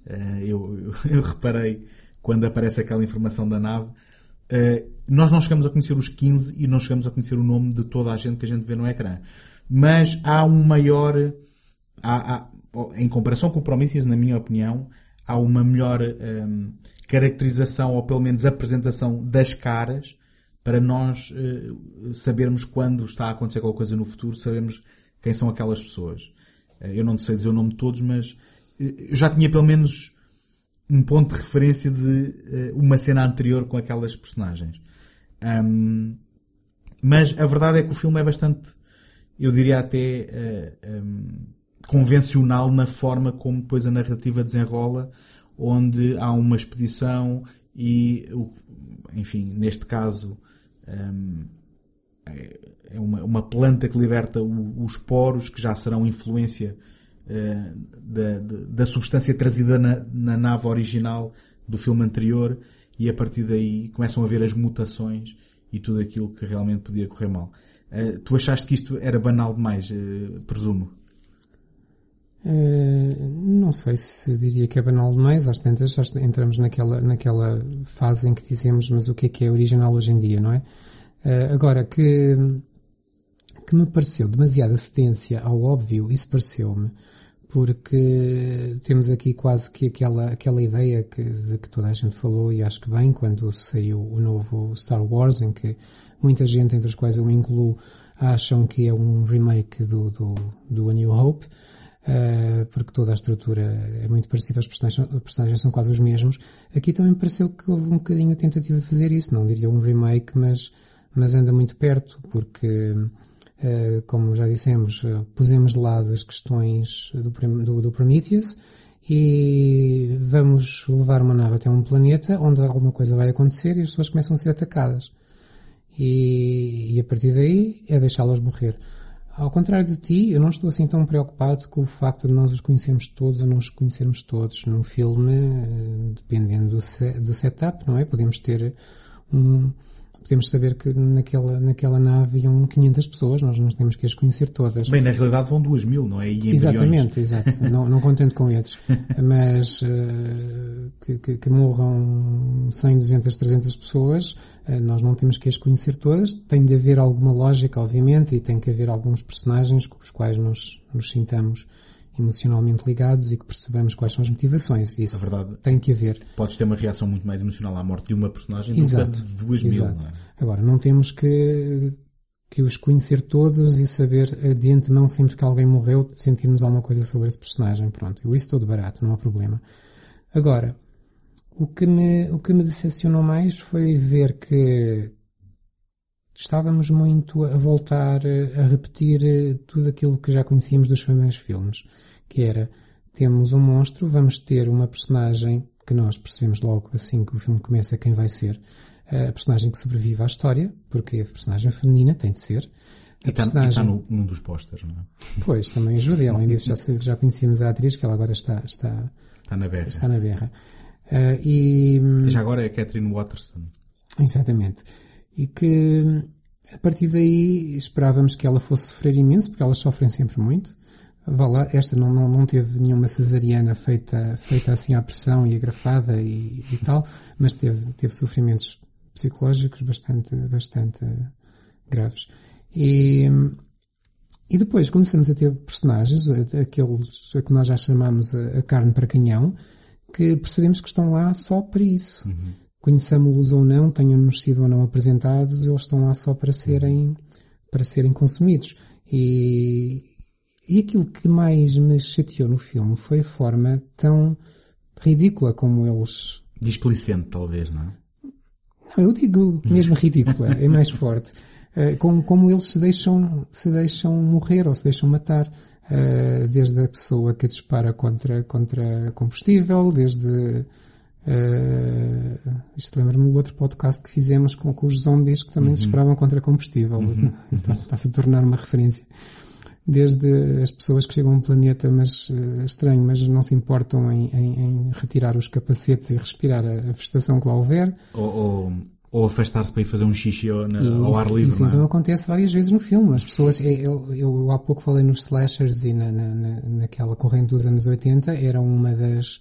Eh, eu, eu, eu reparei quando aparece aquela informação da nave. Eh, nós não chegamos a conhecer os 15 e não chegamos a conhecer o nome de toda a gente que a gente vê no ecrã. Mas há um maior. há- há- em comparação com o Prometheus, na minha opinião, há uma melhor hum, caracterização ou pelo menos apresentação das caras para nós eh, sabermos quando está a acontecer qualquer coisa no futuro, sabemos quem são aquelas pessoas. Eh, eu não sei dizer o nome de todos, mas eu já tinha pelo menos um ponto de referência de eh, uma cena anterior com aquelas personagens. Ahm, mas a verdade é que o filme é bastante, eu diria até eh, ahm, convencional na forma como depois a narrativa desenrola, onde há uma expedição e, enfim, neste caso, ahm, é uma, uma planta que liberta o- os poros que já serão influência da, da- da substância trazida na, na nave original do filme anterior e a partir daí começam a ver as mutações e tudo aquilo que realmente podia correr mal. Eh, tu achaste que isto era banal demais, eh, presumo? Eh, não sei se diria que é banal demais, às tantas já entramos naquela, naquela fase em que dizemos, mas o que é que é original hoje em dia, não é? Eh, agora, que, que me pareceu demasiada cedência ao óbvio, isso pareceu-me, porque temos aqui quase que aquela, aquela ideia que, de que toda a gente falou, e acho que bem, quando saiu o novo Star Wars, em que muita gente, entre os quais eu me incluo, acham que é um remake do, do, do A New Hope, Uh, porque toda a estrutura é muito parecida, os personagens, os personagens são quase os mesmos. Aqui também me pareceu que houve um bocadinho a tentativa de fazer isso, não diria um remake, mas, mas anda muito perto, porque, como já dissemos, uh, pusemos de lado as questões do, do, do Prometheus e vamos levar uma nave até um planeta onde alguma coisa vai acontecer e as pessoas começam a ser atacadas. E, e a partir daí é deixá-las morrer. Ao contrário de ti, eu não estou assim tão preocupado com o facto de nós os conhecermos todos ou não os conhecermos todos. Num filme, eh, dependendo do, se- do setup, não é? Podemos ter um, podemos saber que naquela, naquela nave iam 500 pessoas, nós não temos que as conhecer todas. Bem, na realidade vão duas mil, não é? Exatamente, exato. Não, não contente com esses. Mas eh, que, que, que morram 100, 200, 300 pessoas, eh, nós não temos que as conhecer todas. Tem de haver alguma lógica, obviamente, e tem que haver alguns personagens com os quais nós nos sintamos emocionalmente ligados e que percebamos quais são as motivações. Isso É verdade. tem que haver. Podes ter uma reação muito mais emocional à morte de uma personagem Exato. do que de duas Exato. mil, não é? Agora, não temos que que os conhecer todos e saber de antemão sempre que alguém morreu, sentirmos alguma coisa sobre esse personagem. Pronto, eu isso todo barato, não há problema. Agora, o que me, o que me decepcionou mais foi ver que estávamos muito a voltar a repetir tudo aquilo que já conhecíamos dos primeiros filmes, que era temos um monstro, vamos ter uma personagem que nós percebemos logo assim que o filme começa quem vai ser, a personagem que sobrevive à história, porque a personagem feminina tem de ser. A e está, personagem... está no, num dos pósteres, não é? Pois, também ajuda. Além disso, já, já conhecíamos a atriz, que ela agora está, está, está na berra. Está na berra. Uh, e, Já agora é a Catherine Watterson. Exatamente. E que a partir daí esperávamos que ela fosse sofrer imenso, porque elas sofrem sempre muito. Vá lá, esta não, não, não teve nenhuma cesariana feita, feita assim à pressão e agrafada e, e tal, mas teve, teve sofrimentos psicológicos bastante, bastante graves. E, e depois começamos a ter personagens, aqueles a que nós já chamamos a, a carne para canhão, que percebemos que estão lá só para isso. Uhum. Conheçamos-los ou não, tenham-nos sido ou não apresentados, eles estão lá só para serem, para serem consumidos. E, e aquilo que mais me chateou no filme foi a forma tão ridícula como eles. Displicente, talvez, não é? Não, eu digo mesmo ridícula, é mais forte. Uh, como, como eles se deixam, se deixam morrer ou se deixam matar. Uh, desde a pessoa que dispara contra, contra combustível, desde. Uh, isto lembra-me do outro podcast que fizemos com, com os zombies que também uhum. disparavam contra combustível. Uhum. Está-se a tornar uma referência. Desde as pessoas que chegam a um planeta mas, uh, estranho, mas não se importam em, em, em, retirar os capacetes e respirar a, a vegetação que lá houver. Ou, ou ou afastar-se para ir fazer um xixi ao, na, isso, ao ar livre. Isso é? então acontece várias vezes no filme. As pessoas, eu, eu há pouco falei nos slashers e na, na, naquela corrente dos anos 80, era uma das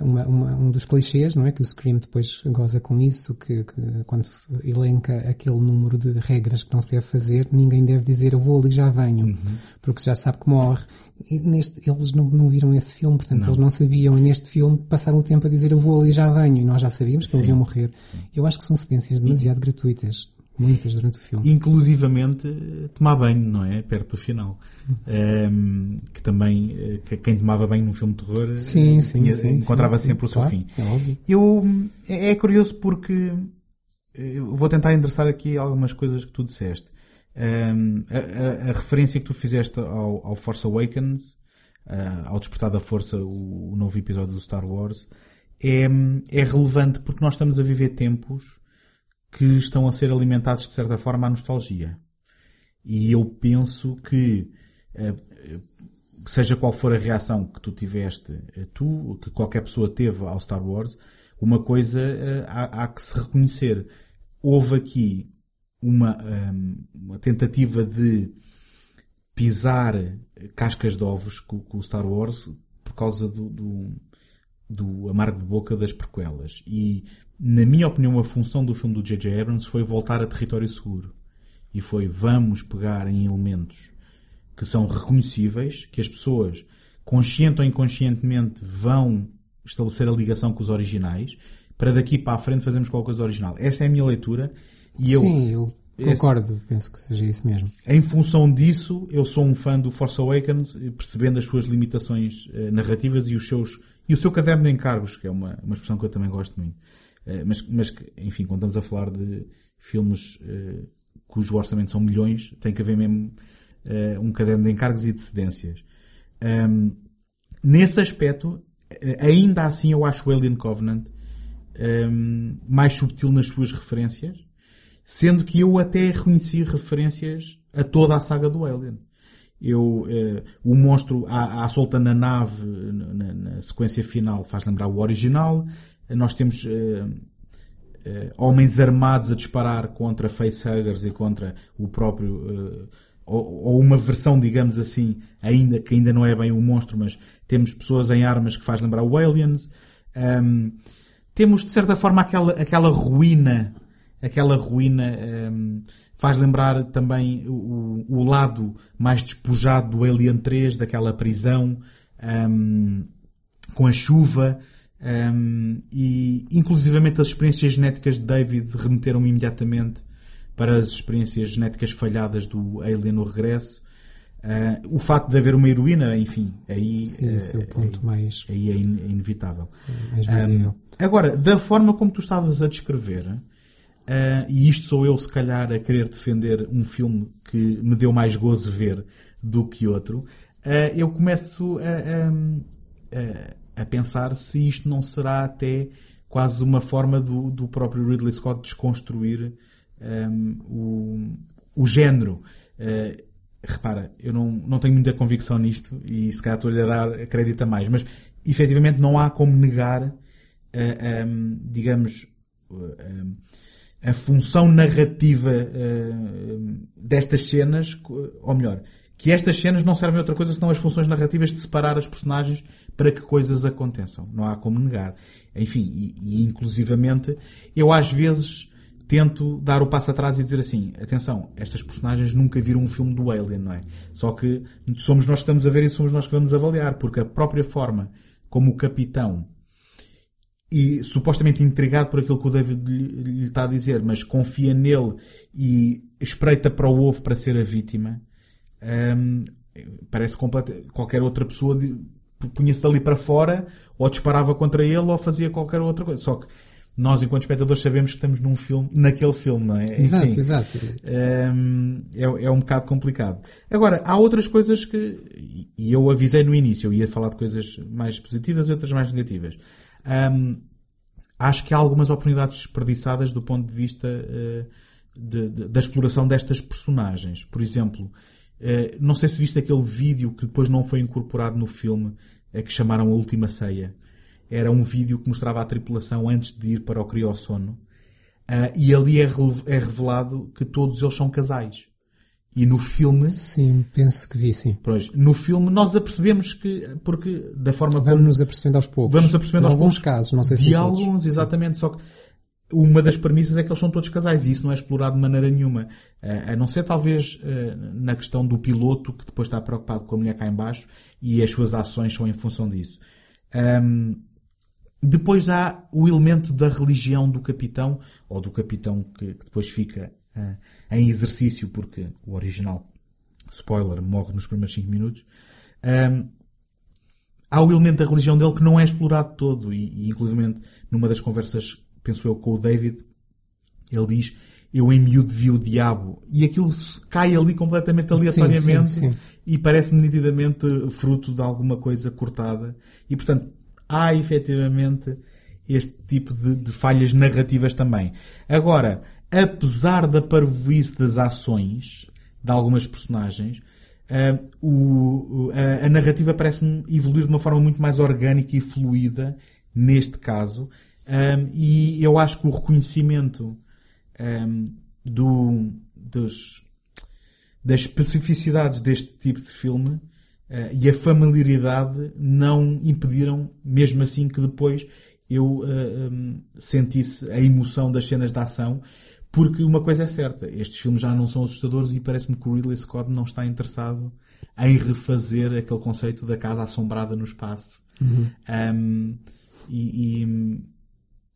uma, uma, um dos clichês, não é? Que o Scream depois goza com isso, que, que, quando elenca aquele número de regras que não se deve fazer, ninguém deve dizer eu vou ali já venho, uhum. porque já sabe que morre. E neste, eles não, não viram esse filme, portanto não. eles não sabiam, e neste filme passaram o tempo a dizer eu vou ali já venho, e nós já sabíamos que Sim. eles iam morrer. Sim. Eu acho que são cedências demasiado gratuitas. Muitas durante o filme. Inclusivamente tomar banho, não é? Perto do final. Um, ehm, que também, eh, que quem tomava banho num filme de terror sim, sim, tinha, sim, encontrava sempre o seu claro, fim. É Eu, é, é curioso porque vou tentar endereçar aqui algumas coisas que tu disseste. Um, ehm, a, a, a, referência que tu fizeste ao, ao Force Awakens, uh, ao Despertar da Força, o, o, novo episódio do Star Wars, é, é relevante porque nós estamos a viver tempos que estão a ser alimentados de certa forma à nostalgia. E eu penso que, eh, seja qual for a reação que tu tiveste, eh, tu, que qualquer pessoa teve ao Star Wars, uma coisa eh, há, há que se reconhecer. Houve aqui uma, uma tentativa de pisar cascas de ovos com, com o Star Wars por causa do, do, do amargo de boca das prequelas. E na minha opinião, a função do filme do J.J. Abrams foi voltar a território seguro. E foi, vamos pegar em elementos que são reconhecíveis, que as pessoas, consciente ou inconscientemente, vão estabelecer a ligação com os originais, para daqui para a frente fazermos qualquer coisa original. Essa é a minha leitura. E Sim, eu, eu concordo, esse, penso que seja isso mesmo. Em função disso, eu sou um fã do Force Awakens, percebendo as suas limitações eh, narrativas e os seus e o seu caderno de encargos, que é uma, uma expressão que eu também gosto muito. Eh, mas, mas, enfim, quando estamos a falar de filmes uh, cujo orçamento são milhões, tem que haver mesmo uh, um caderno de encargos e de cedências. Nesse aspecto, ainda assim eu acho o Alien Covenant mais subtil nas suas referências, sendo que eu até reconheci referências a toda a saga do Alien. Eu, o monstro à, à solta na nave, na, na, sequência final, faz lembrar o original nós temos uh, uh, homens armados a disparar contra facehuggers e contra o próprio uh, ou, ou, uma versão, digamos assim, ainda que ainda não é bem um monstro, mas temos pessoas em armas que faz lembrar o Aliens. Um, temos de certa forma aquela, aquela ruína, aquela ruína um, faz lembrar também o, o, lado mais despojado do Alien 3, daquela prisão um, com a chuva. Um, e inclusivamente as experiências genéticas de David remeteram-me imediatamente para as experiências genéticas falhadas do Alien no regresso. Uh, o facto de haver uma heroína, enfim, aí, Sim, esse é o ponto aí, mais, aí é in- é inevitável. mais visível. Um, agora, da forma como tu estavas a descrever, uh, e isto sou eu, se calhar, a querer defender um filme que me deu mais gozo ver do que outro, uh, eu começo a, a- a- a pensar se isto não será até quase uma forma do, do próprio Ridley Scott desconstruir um, o, o género. Uh, repara, eu não, não tenho muita convicção nisto e se calhar estou-lhe a dar crédito a mais, mas efetivamente não há como negar, uh, um, digamos, uh, um, a função narrativa destas cenas, ou melhor, que estas cenas não servem a outra coisa senão as funções narrativas de separar as personagens para que coisas aconteçam. Não há como negar. Enfim, e, e inclusivamente, eu às vezes tento dar o passo atrás e dizer assim, atenção, estas personagens nunca viram um filme do Alien, não é? Só que somos nós que estamos a ver e somos nós que vamos avaliar, porque a própria forma como o capitão e supostamente intrigado por aquilo que o David lhe, lhe está a dizer, mas confia nele e espreita para o ovo para ser a vítima, hum, parece completa, qualquer outra pessoa punha-se dali para fora, ou disparava contra ele, ou fazia qualquer outra coisa. Só que nós, enquanto espectadores, sabemos que estamos num filme, naquele filme, não é? Exato, Enfim, exato. Hum, é, é um bocado complicado. Agora, há outras coisas que, e- eu avisei no início, eu ia falar de coisas mais positivas e outras mais negativas. Hum, acho que há algumas oportunidades desperdiçadas do ponto de vista eh, de- de- da exploração destas personagens. Por exemplo, eh, não sei se viste aquele vídeo que depois não foi incorporado no filme, eh, que chamaram A Última Ceia. Era um vídeo que mostrava a tripulação antes de ir para o criossono. Ah, e ali é, é revelado que todos eles são casais. E no filme, Sim, penso que vi, sim. pois, no filme nós apercebemos que, porque da forma como Vamos nos apercebendo aos poucos. Vamos apercebendo em aos alguns poucos casos, não sei se de alguns, exatamente, só que uma das premissas é que eles são todos casais e isso não é explorado de maneira nenhuma. Eh, a não ser talvez eh, na questão do piloto que depois está preocupado com a mulher cá em baixo e as suas ações são em função disso. Ahm, depois há o elemento da religião do capitão, ou do capitão que, que depois fica ah, em exercício, porque o original, spoiler, morre nos primeiros 5 minutos. Ahm, há o elemento da religião dele que não é explorado todo, e, e inclusive numa das conversas, penso eu, com o David, ele diz, eu em miúdo vi o diabo, e aquilo cai ali completamente aleatoriamente, sim, sim. e parece-me nitidamente fruto de alguma coisa cortada. E, portanto, há efetivamente este tipo de, de falhas narrativas também. Agora, apesar da parvoíce das ações de algumas personagens, o- o- a, a narrativa parece-me evoluir de uma forma muito mais orgânica e fluida neste caso. Ah, e eu acho que o reconhecimento ah, do, dos, das especificidades deste tipo de filme eh, e a familiaridade não impediram, mesmo assim, que depois eu eh, hum, sentisse a emoção das cenas de ação, porque uma coisa é certa, estes filmes já não são assustadores e parece-me que o Ridley Scott não está interessado em refazer aquele conceito da casa assombrada no espaço. Um, e, e-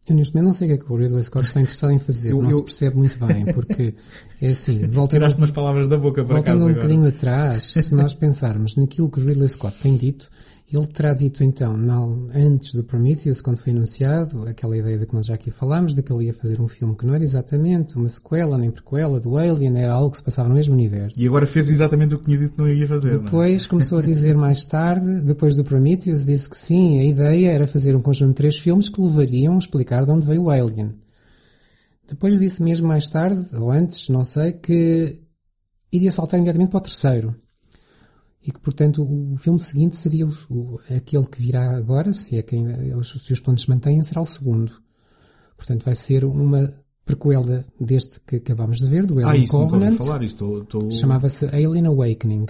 Eu neste momento não sei o que é que o Ridley Scott está interessado em fazer. Eu- não eu- se percebe muito bem, porque é assim, voltando, tiraste umas palavras da boca para voltando um agora. bocadinho atrás, se nós pensarmos naquilo que o Ridley Scott tem dito, ele terá dito então, não, antes do Prometheus, quando foi anunciado, aquela ideia de que nós já aqui falámos, de que ele ia fazer um filme que não era exatamente uma sequela nem prequela do Alien, era algo que se passava no mesmo universo. E agora fez exatamente o que tinha dito que não ia fazer. é? Depois começou a dizer mais tarde, depois do Prometheus, disse que sim, a ideia era fazer um conjunto de três filmes que levariam a explicar de onde veio o Alien. Depois disse mesmo mais tarde, ou antes, não sei, que iria saltar imediatamente para o terceiro. E que, portanto, o filme seguinte seria o, o- aquele que virá agora, se, é que ainda, os- se os planos se mantêm, será o segundo. Portanto, vai ser uma prequela deste que acabámos de ver, do Ah, Alien isso nunca ouvi Covenant. falar. Isto, estou... Chamava-se Alien Awakening.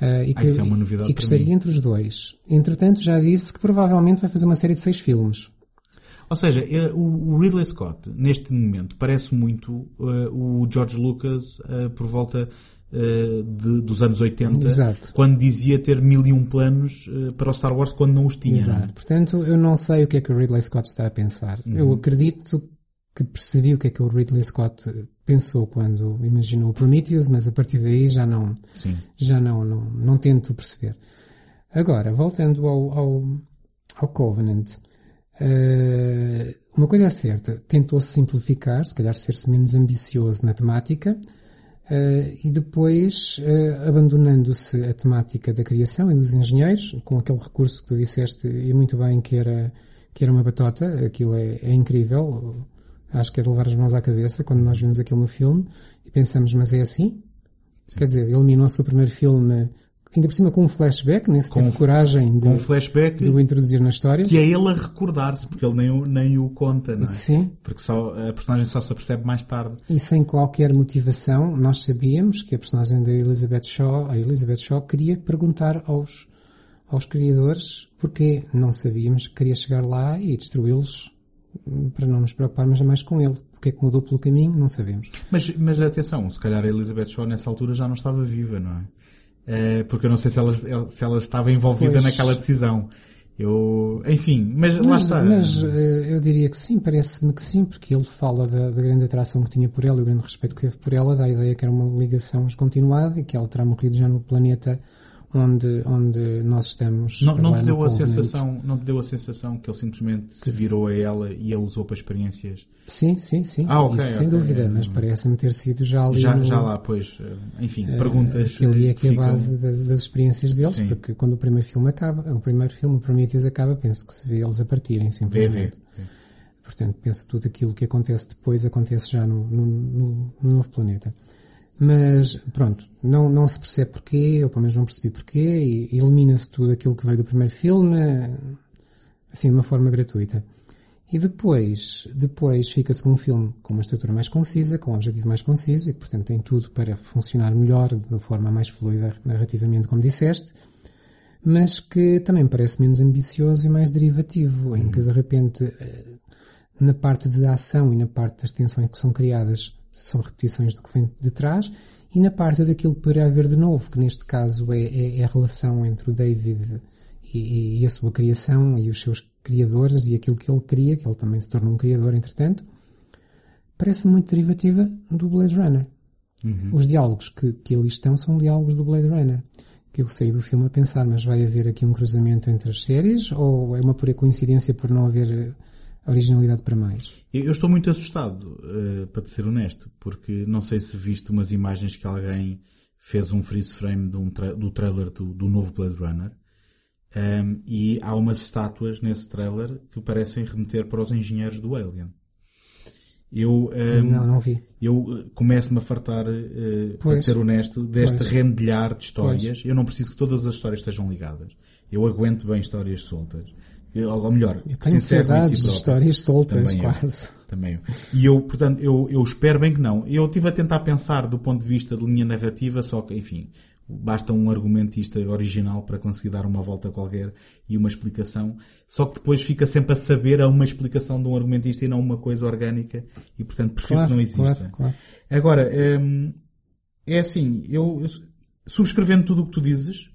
Ah, e Ah, isso é uma novidade e que estaria mim. entre os dois. Entretanto, já disse que provavelmente vai fazer uma série de seis filmes. Ou seja, eh, o o Ridley Scott, neste momento, parece muito eh, o George Lucas eh, por volta eh, de- dos anos 80, Exato. quando dizia ter mil e um planos eh, para o Star Wars quando não os tinha. Exato. Portanto, eu não sei o que é que o Ridley Scott está a pensar. Uhum. Eu acredito que percebi o que é que o Ridley Scott pensou quando imaginou o Prometheus, mas a partir daí já não, Sim. já não, não, não tento perceber. Agora, voltando ao, ao, ao Covenant, eh, uma coisa é certa, tentou-se simplificar, se calhar ser-se menos ambicioso na temática, eh, e depois eh, abandonando-se a temática da criação e dos engenheiros, com aquele recurso que tu disseste e muito bem que era, que era uma batota, aquilo é, é incrível, acho que é de levar as mãos à cabeça quando nós vimos aquilo no filme e pensamos, mas é assim? Quer dizer, eliminou-se o primeiro filme, ainda por cima com um flashback, nem se Com teve coragem de, um flashback de o introduzir na história. que é ele a recordar-se, porque ele nem o, nem o conta, não é? Sim, Porque só, a personagem só se apercebe mais tarde. e sem qualquer motivação, nós sabíamos que a personagem da Elizabeth Shaw, a Elizabeth Shaw, queria perguntar aos, aos criadores porquê. Não sabíamos que queria chegar lá e destruí-los para não nos preocuparmos mais com ele. O que é que mudou pelo caminho, não sabemos. Mas, mas atenção, se calhar a Elizabeth Shaw nessa altura já não estava viva, não é? Eh, porque eu não sei se ela, se ela estava envolvida Pois. naquela decisão. Eu, enfim, mas, lá Mas, está. mas, eh, eu diria que sim, parece-me que sim, porque ele fala da, da grande atração que tinha por ela e o grande respeito que teve por ela, da ideia que era uma ligação descontinuada e que ela terá morrido já no planeta onde, onde nós estamos. não, não te deu a sensação, não te deu a sensação que ele simplesmente se virou a ela e a usou para experiências? Sim, sim, sim. Ah, ok, Isso sem ok. dúvida, mas parece-me ter sido já ali. Já, no, já lá, pois, eh, enfim, eh, perguntas. Aquilo ali é que é a ficam- base da- das experiências deles, Sim. porque quando o primeiro filme acaba, o primeiro filme, o Prometheus acaba, penso que se vê eles a partirem, Vê, simplesmente. vê. Portanto, penso que tudo aquilo que acontece depois acontece já no, no, no- no novo planeta. Mas, pronto, não, não se percebe porquê, ou pelo menos não percebi porquê, e elimina-se tudo aquilo que veio do primeiro filme, assim, de uma forma gratuita. E depois, depois fica-se com um filme com uma estrutura mais concisa, com um objetivo mais conciso, e portanto, tem tudo para funcionar melhor, de forma mais fluida narrativamente, como disseste, mas que também parece menos ambicioso e mais derivativo, em que, de repente, eh, na parte de ação e na parte das tensões que são criadas são repetições do que vem de trás e na parte daquilo que poderia haver de novo, que neste caso é, é- é a relação entre o David e, e a sua criação e os seus criadores e aquilo que ele cria, que ele também se tornou um criador entretanto, parece muito derivativa do Blade Runner. Os diálogos que, que ali estão são diálogos do Blade Runner. Que eu saí do filme a pensar, mas vai haver aqui um cruzamento entre as séries ou é uma pura coincidência por não haver originalidade para mais? Eu estou muito assustado, eh, para te ser honesto, porque não sei se viste umas imagens que alguém fez um freeze frame um tra- do trailer do, do novo Blade Runner. Ehm, e há umas estátuas nesse trailer que parecem remeter para os engenheiros do Alien. Eu, ehm, não, não vi. eu eh, começo-me a fartar, eh, para Pois. ser honesto, deste Pois. rendilhar de histórias. Eu não preciso que todas as histórias estejam ligadas. Eu aguento bem histórias soltas. Ou melhor, Eu tenho se encerram em si histórias soltas, Também eu. quase. Também eu. E eu, portanto, eu, eu espero bem que não. Eu estive a tentar pensar do ponto de vista de linha narrativa, só que, enfim, basta um argumentista original para conseguir dar uma volta qualquer e uma explicação. Só que depois fica sempre a saber a uma explicação de um argumentista e não uma coisa orgânica e, portanto, prefiro Claro, que não exista. claro, claro. Agora, hum, é assim, eu, eu subscrevendo tudo o que tu dizes,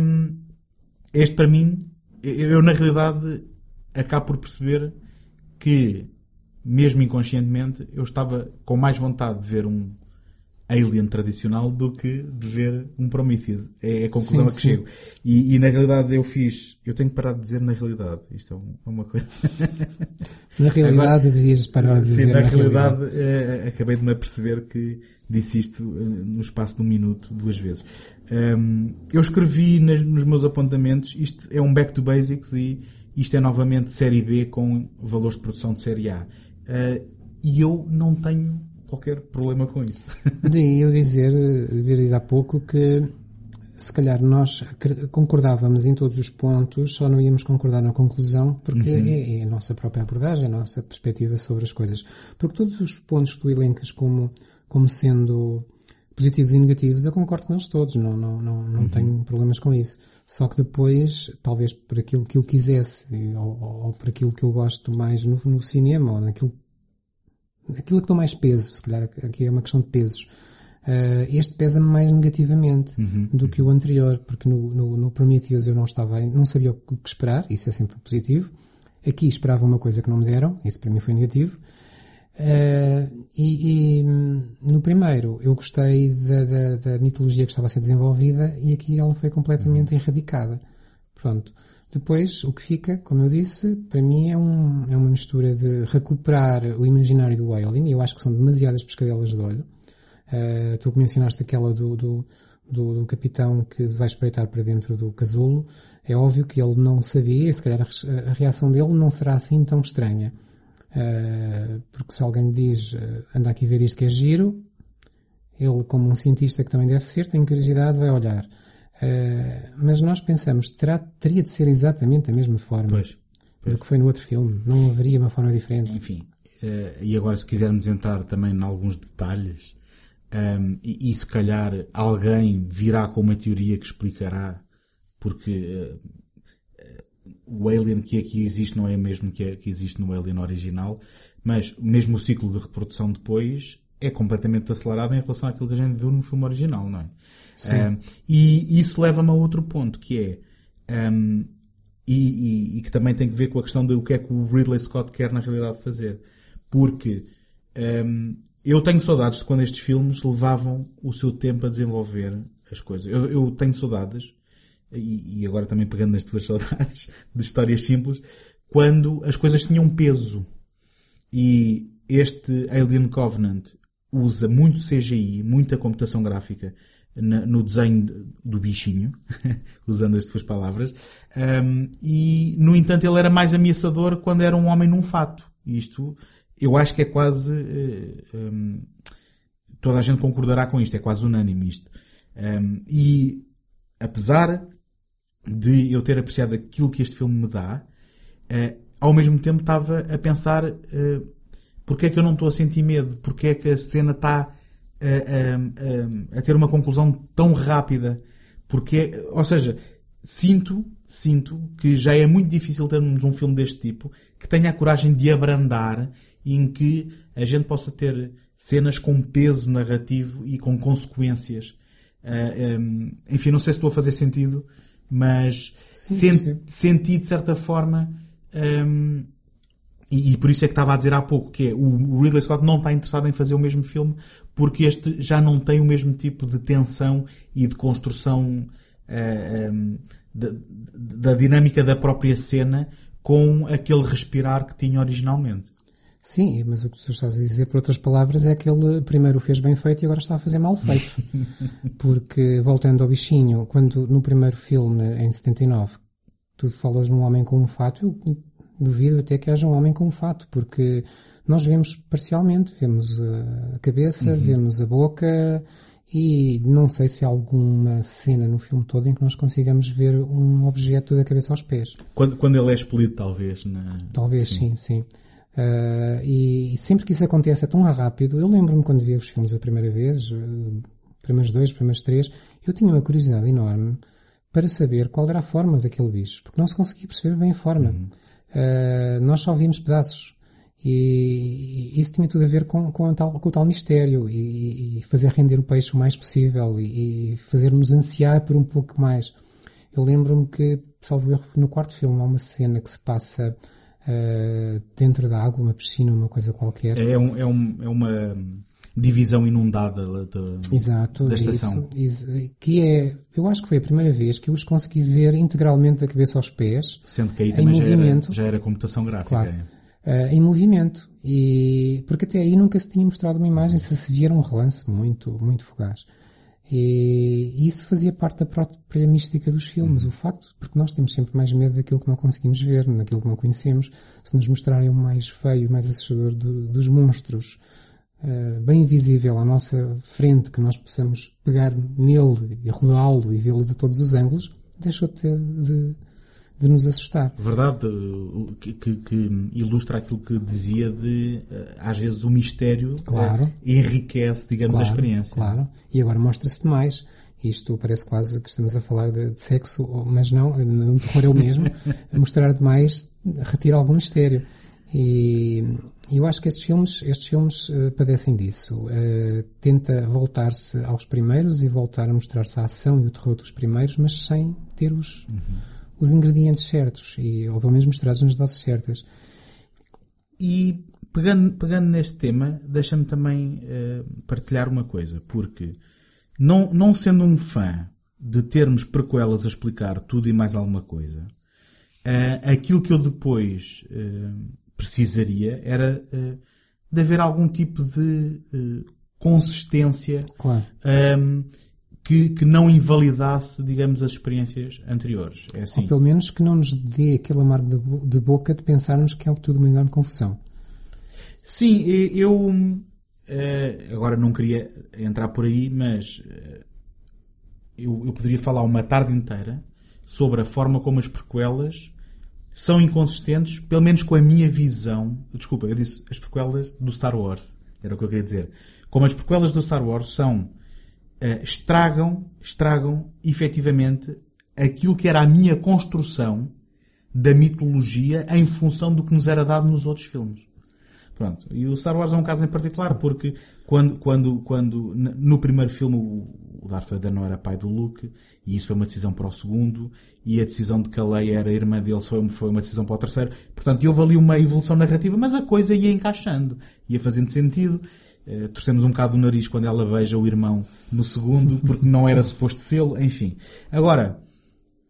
hum, este para mim, eu, eu, na realidade acabo por perceber que, mesmo inconscientemente, eu estava com mais vontade de ver um Alien tradicional do que de ver um Prometheus. É a conclusão Sim, a que sim. chego. E, e na realidade eu fiz, eu tenho que parar de dizer na realidade. Isto é é uma coisa. Na realidade, devias parar de Sim, dizer na na realidade, realidade. eh, acabei de me aperceber que disse isto eh, no espaço de um minuto, duas vezes. Ehm, eu escrevi nas- nos meus apontamentos, isto é um back to basics e isto é novamente série B com valores de produção de série A. Eh, e eu não tenho qualquer problema com isso. Daí eu dizer, eh, dizer há pouco que se calhar nós concordávamos em todos os pontos, só não íamos concordar na conclusão, porque Uhum. é, é a nossa própria abordagem, a nossa perspectiva sobre as coisas. Porque todos os pontos que tu elencas como, como sendo positivos e negativos, eu concordo com eles todos, não, não, não, não tenho problemas com isso. Só que depois, talvez por aquilo que eu quisesse, ou, ou, por aquilo que eu gosto mais no, no cinema, ou naquilo aquilo que dou mais peso, se calhar aqui é uma questão de pesos. Eh, este pesa-me mais negativamente do que o anterior, porque no, no, no Prometheus eu não estava, não sabia o que esperar, isso é sempre positivo. Aqui esperava uma coisa que não me deram, isso para mim foi negativo. Uh, e, e, no primeiro eu gostei da, da, da, mitologia que estava a ser desenvolvida e aqui ela foi completamente erradicada. Pronto. Depois, o que fica, como eu disse, para mim é, um, é uma mistura de recuperar o imaginário do Alien, e eu acho que são demasiadas pescadelas de olho. Uh, tu mencionaste aquela do, do, do, do, capitão que vai espreitar para dentro do casulo. É óbvio que ele não sabia, e se calhar a reação dele não será assim tão estranha. Uh, porque se alguém diz, uh, anda aqui ver isto que é giro, ele, como um cientista que também deve ser, tem curiosidade, vai olhar. Uh, mas nós pensamos, terá, teria de ser exatamente da mesma forma pois, pois. do que foi no outro filme. Não haveria uma forma diferente. Enfim, e agora se quisermos entrar também em alguns detalhes, um, e, e, se calhar alguém virá com uma teoria que explicará porque o Alien que aqui existe não é o mesmo que, é, que existe no Alien original, mas mesmo o ciclo de reprodução depois é completamente acelerado em relação àquilo que a gente viu no filme original, não é? Um, e isso leva-me a outro ponto, que é, um, e, e, e, que também tem que ver com a questão de o que é que o Ridley Scott quer na realidade fazer. Porque um, eu tenho saudades de quando estes filmes levavam o seu tempo a desenvolver as coisas. Eu, eu tenho saudades e, e agora também pegando nas tuas saudades de histórias simples, quando as coisas tinham peso. E este Alien Covenant usa muito CGI, muita computação gráfica no desenho do bichinho, usando as tuas palavras, um, e no entanto ele era mais ameaçador quando era um homem num fato. Isto, eu acho que é quase. Um, toda a gente concordará com isto, é quase unânime isto. Um, e apesar de eu ter apreciado aquilo que este filme me dá, uh, ao mesmo tempo estava a pensar uh, porque é que eu não estou a sentir medo, porque é que a cena está a, a, a ter uma conclusão tão rápida, porque, ou seja, sinto, sinto que já é muito difícil termos um filme deste tipo que tenha a coragem de abrandar e em que a gente possa ter cenas com peso narrativo e com consequências. Uh, um, enfim, não sei se estou a fazer sentido, mas sim, sim. senti de certa forma um, e, e, por isso é que estava a dizer há pouco que é, o Ridley Scott não está interessado em fazer o mesmo filme porque este já não tem o mesmo tipo de tensão e de construção uh, um, da, da dinâmica da própria cena com aquele respirar que tinha originalmente. Sim, mas o que tu estás a dizer, por outras palavras, é que ele primeiro o fez bem feito e agora está a fazer mal feito. Porque, voltando ao bichinho, quando no primeiro filme, em 79, tu falas num homem com um fato, eu duvido até que haja um homem com um fato, porque nós vemos parcialmente, vemos a cabeça, uhum. vemos a boca e não sei se há alguma cena no filme todo em que nós consigamos ver um objeto da cabeça aos pés. Quando, quando ele é expelido, talvez. Na... Talvez, sim, sim. sim. Uh, e, e, sempre que isso acontece é tão rápido. Eu lembro-me quando vi os filmes a primeira vez, uh, primeiros dois, primeiros três, eu tinha uma curiosidade enorme para saber qual era a forma daquele bicho, porque não se conseguia perceber bem a forma. Uhum. Uh, nós só vimos pedaços. E, e isso tinha tudo a ver com, com, tal, com o tal mistério e, e, fazer render o peixe o mais possível e, e fazer-nos ansiar por um pouco mais. Eu lembro-me que, salvo erro, no quarto filme há uma cena que se passa uh, dentro da água, uma piscina, uma coisa qualquer. É, um, é, um, é uma divisão inundada da, Exato, da estação. Isso, isso, que é, eu acho que foi a primeira vez que eu os consegui ver integralmente da cabeça aos pés. Sendo que aí também já era, já era computação gráfica. Claro, uh, em movimento. E, porque até aí nunca se tinha mostrado uma imagem, se se vier um relance muito, muito fugaz. E isso fazia parte da própria mística dos filmes, uhum. o facto, porque nós temos sempre mais medo daquilo que não conseguimos ver, daquilo que não conhecemos. Se nos mostrarem o mais feio, o mais assustador do, dos monstros, uh, bem visível à nossa frente, que nós possamos pegar nele e rodá-lo e vê-lo de todos os ângulos, deixou de, ter, de, de nos assustar. Verdade, que, que, que, ilustra aquilo que dizia de, eh, às vezes, o mistério claro. Eh, enriquece, digamos, claro, a experiência. Claro, e agora mostra-se demais. Isto parece quase que estamos a falar de, de sexo, mas não, não terror é o mesmo. mostrar demais retira algum mistério. E eu acho que estes filmes, estes filmes uh, padecem disso. Uh, tenta voltar-se aos primeiros e voltar a mostrar-se a ação e o terror dos primeiros, mas sem ter os, uhum os ingredientes certos, e, ou pelo menos misturados nas doses certas. E pegando, pegando neste tema, deixa-me também eh, partilhar uma coisa, porque não, não sendo um fã de termos prequelas a explicar tudo e mais alguma coisa, eh, aquilo que eu depois eh, precisaria era de haver algum tipo de consistência Claro. Que, que não invalidasse, digamos, as experiências anteriores. É assim. Ou pelo menos que não nos dê aquele amargo de bo- de boca de pensarmos que é tudo uma enorme confusão. Sim, eu eh, agora não queria entrar por aí, mas eh, eu, eu poderia falar uma tarde inteira sobre a forma como as prequelas são inconsistentes, pelo menos com a minha visão. Desculpa, eu disse as prequelas do Star Wars. Era o que eu queria dizer. Como as prequelas do Star Wars são eh, estragam, estragam efetivamente aquilo que era a minha construção da mitologia em função do que nos era dado nos outros filmes. Pronto. E o Star Wars é um caso em particular, porque quando, quando, quando no primeiro filme o o Darth Vader não era pai do Luke, e isso foi uma decisão para o segundo, e a decisão de que a Leia era irmã dele foi, foi uma decisão para o terceiro. Portanto, houve ali uma evolução narrativa, mas a coisa ia encaixando, ia fazendo sentido. Eh, torcemos um bocado o nariz quando ela beija o irmão no segundo, porque não era suposto ser, enfim. Agora,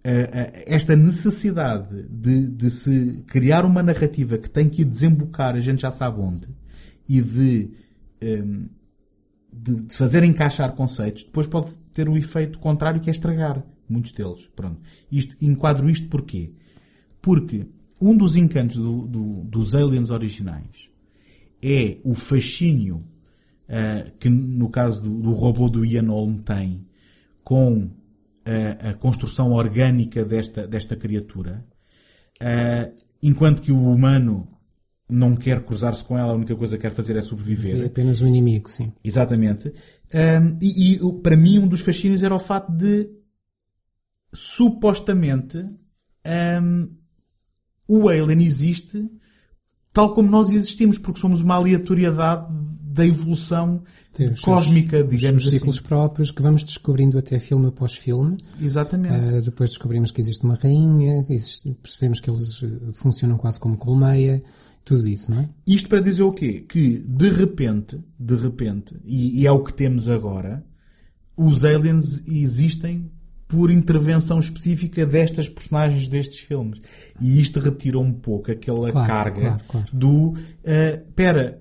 eh, eh, esta necessidade de, de se criar uma narrativa que tem que desembocar, a gente já sabe onde, e de, ehm, de, de fazer encaixar conceitos, depois pode ter o efeito contrário que é estragar muitos deles. Pronto. Isto, enquadro isto porquê? Porque um dos encantos do- do- dos aliens originais é o fascínio eh, que no caso do, do robô do Ian Holm tem com a, a construção orgânica desta, desta criatura, eh, enquanto que o humano não quer cruzar-se com ela, a única coisa que quer fazer é sobreviver. É apenas um inimigo, sim. Exatamente. Um, e, e, para mim um dos fascínios era o facto de supostamente um, o Alien existe tal como nós existimos, porque somos uma aleatoriedade da evolução os seus- cósmica, os digamos seus assim. ciclos próprios que vamos descobrindo até filme após filme. Exatamente. Uh, depois descobrimos que existe uma rainha, existe- percebemos que eles uh, funcionam quase como colmeia, tudo isso, não é? Isto para dizer o quê? Que de repente, de repente, e, e é o que temos agora, os aliens existem por intervenção específica destas personagens destes filmes. E isto retira um pouco aquela Claro, carga claro, claro. do uh, pera,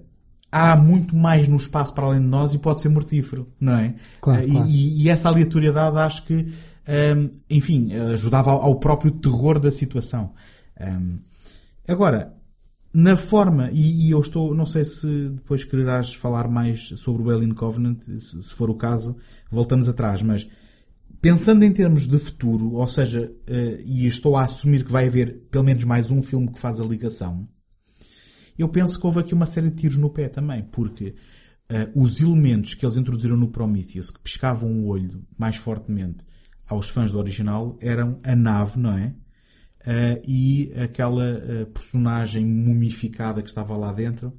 há muito mais no espaço para além de nós e pode ser mortífero, não é? Claro, Uh, e- claro. E, e essa aleatoriedade acho que, um, enfim, ajudava ao, ao próprio terror da situação. Um, agora, na forma, e, e eu estou, não sei se depois quererás falar mais sobre o Alien Covenant, se, se for o caso, voltamos atrás, mas pensando em termos de futuro, ou seja, eh, e estou a assumir que vai haver pelo menos mais um filme que faz a ligação, eu penso que houve aqui uma série de tiros no pé também, porque eh, os elementos que eles introduziram no Prometheus, que piscavam o olho mais fortemente aos fãs do original, eram a nave, não é? Eh, e aquela eh, personagem mumificada que estava lá dentro,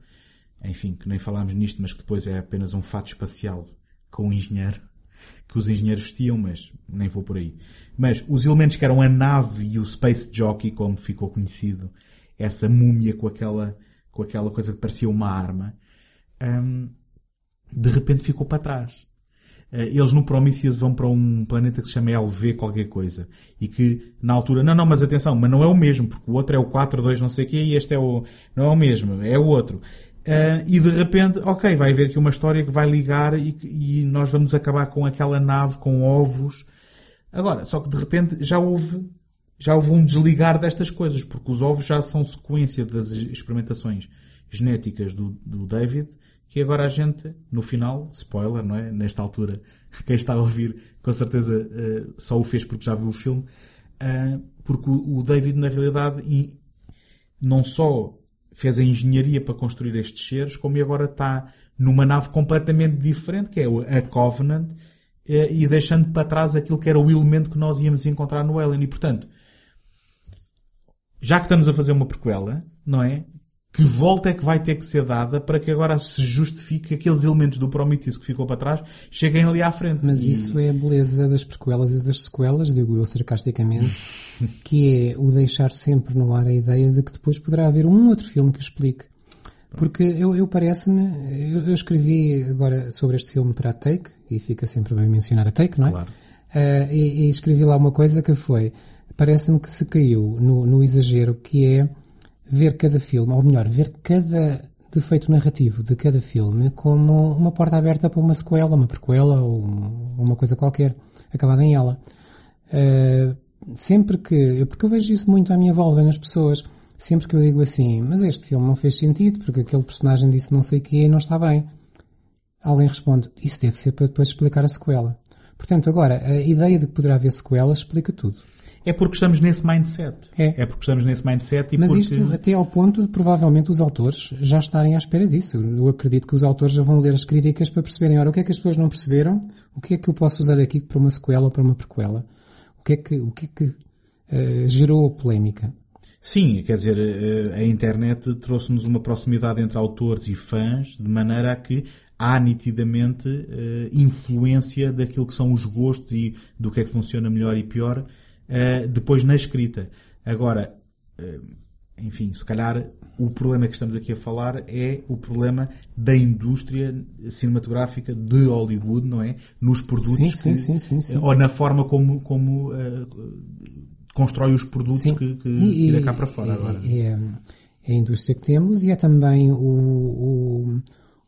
enfim, que nem falámos nisto, mas que depois é apenas um fato espacial com um engenheiro, que os engenheiros vestiam, mas nem vou por aí. Mas os elementos que eram a nave e o Space Jockey, como ficou conhecido, essa múmia com aquela, com aquela coisa que parecia uma arma, hum, de repente ficou para trás. Eh, Eles no Prometheus vão para um planeta que se chama LV qualquer coisa. E que, na altura, não, não, mas atenção, mas não é o mesmo, porque o outro é o 4-2 não sei o quê e este é o, não é o mesmo, é o outro. Eh, e de repente, ok, vai haver aqui uma história que vai ligar e, e nós vamos acabar com aquela nave com ovos. Agora, só que de repente já houve, já houve um desligar destas coisas, porque os ovos já são sequência das experimentações genéticas do, do David, que agora a gente, no final, spoiler, não é? Nesta altura, quem está a ouvir, com certeza eh, só o fez porque já viu o filme, ah, porque o, o David, na realidade, e não só fez a engenharia para construir estes seres, como agora está numa nave completamente diferente, que é a Covenant, eh, e deixando para trás aquilo que era o elemento que nós íamos encontrar no Alien. E, portanto, já que estamos a fazer uma prequela, não é? Que volta é que vai ter que ser dada para que agora se justifique que aqueles elementos do Prometheus que ficou para trás cheguem ali à frente. Mas E- isso é a beleza das prequelas e das sequelas, digo eu sarcasticamente, que é o deixar sempre no ar a ideia de que depois poderá haver um outro filme que o explique. Porque eu, eu parece-me, eu, eu escrevi agora sobre este filme para a Take, e fica sempre bem mencionar a Take, não é? Claro. Uh, e, e escrevi lá uma coisa que foi, parece-me que se caiu no, no exagero que é ver cada filme, ou melhor, ver cada defeito narrativo de cada filme como uma porta aberta para uma sequela, uma prequela ou uma coisa qualquer, acabada em ela. Uh, sempre que. Porque eu vejo isso muito à minha volta nas pessoas. Sempre que eu digo assim, mas este filme não fez sentido porque aquele personagem disse não sei o que e não está bem. Alguém responde, isso deve ser para depois explicar a sequela. Portanto, agora, a ideia de que poderá haver sequelas explica tudo. É porque estamos nesse mindset. É. É porque estamos nesse mindset e Mas porque... isto até ao ponto de provavelmente os autores já estarem à espera disso. Eu acredito que os autores já vão ler as críticas para perceberem, ora, o que é que as pessoas não perceberam? O que é que eu posso usar aqui para uma sequela ou para uma prequela? O que é que, o que, é que uh, gerou polémica? Sim, quer dizer, eh, a internet trouxe-nos uma proximidade entre autores e fãs, de maneira a que há nitidamente uh, influência daquilo que são os gostos e do que é que funciona melhor e pior uh, depois na escrita. Agora, uh, enfim, se calhar o problema que estamos aqui a falar é o problema da indústria cinematográfica de Hollywood, não é? Nos produtos sim, que, sim, sim, ou na forma como, como constrói os produtos que, que E- tira e- cá para fora é, agora. É, é a indústria que temos e é também o, o,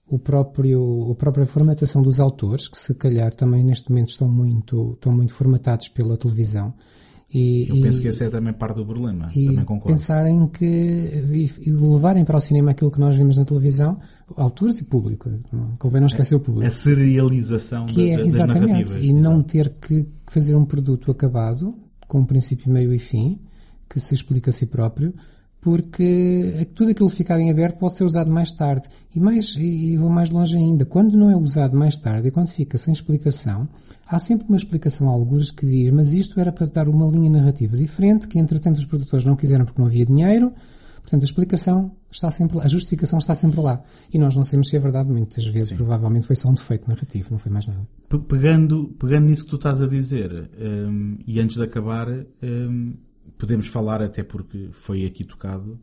o próprio, a própria formatação dos autores, que se calhar também neste momento estão muito, estão muito formatados pela televisão. E, Eu e- penso que esse é também parte do problema. e também concordo. pensarem que e, levarem para o cinema aquilo que nós vemos na televisão, autores e público, não, convém não esquecer o público A serialização que da- é da- das exatamente narrativas. e não ter que fazer um produto acabado com um princípio, meio e fim que se explica a si próprio porque tudo aquilo ficar em aberto pode ser usado mais tarde. E mais e vou mais longe ainda. Quando não é usado mais tarde e quando fica sem explicação há sempre uma explicação a algures que diz mas isto era para dar uma linha narrativa diferente que entretanto os produtores não quiseram porque não havia dinheiro. Portanto, a explicação está sempre lá, a justificação está sempre lá. E nós não sabemos se é verdade, muitas vezes provavelmente foi só um defeito narrativo, não foi mais nada. Pe- Pegando, pegando nisso que tu estás a dizer, hum, e antes de acabar, hum, podemos falar, até porque foi aqui tocado,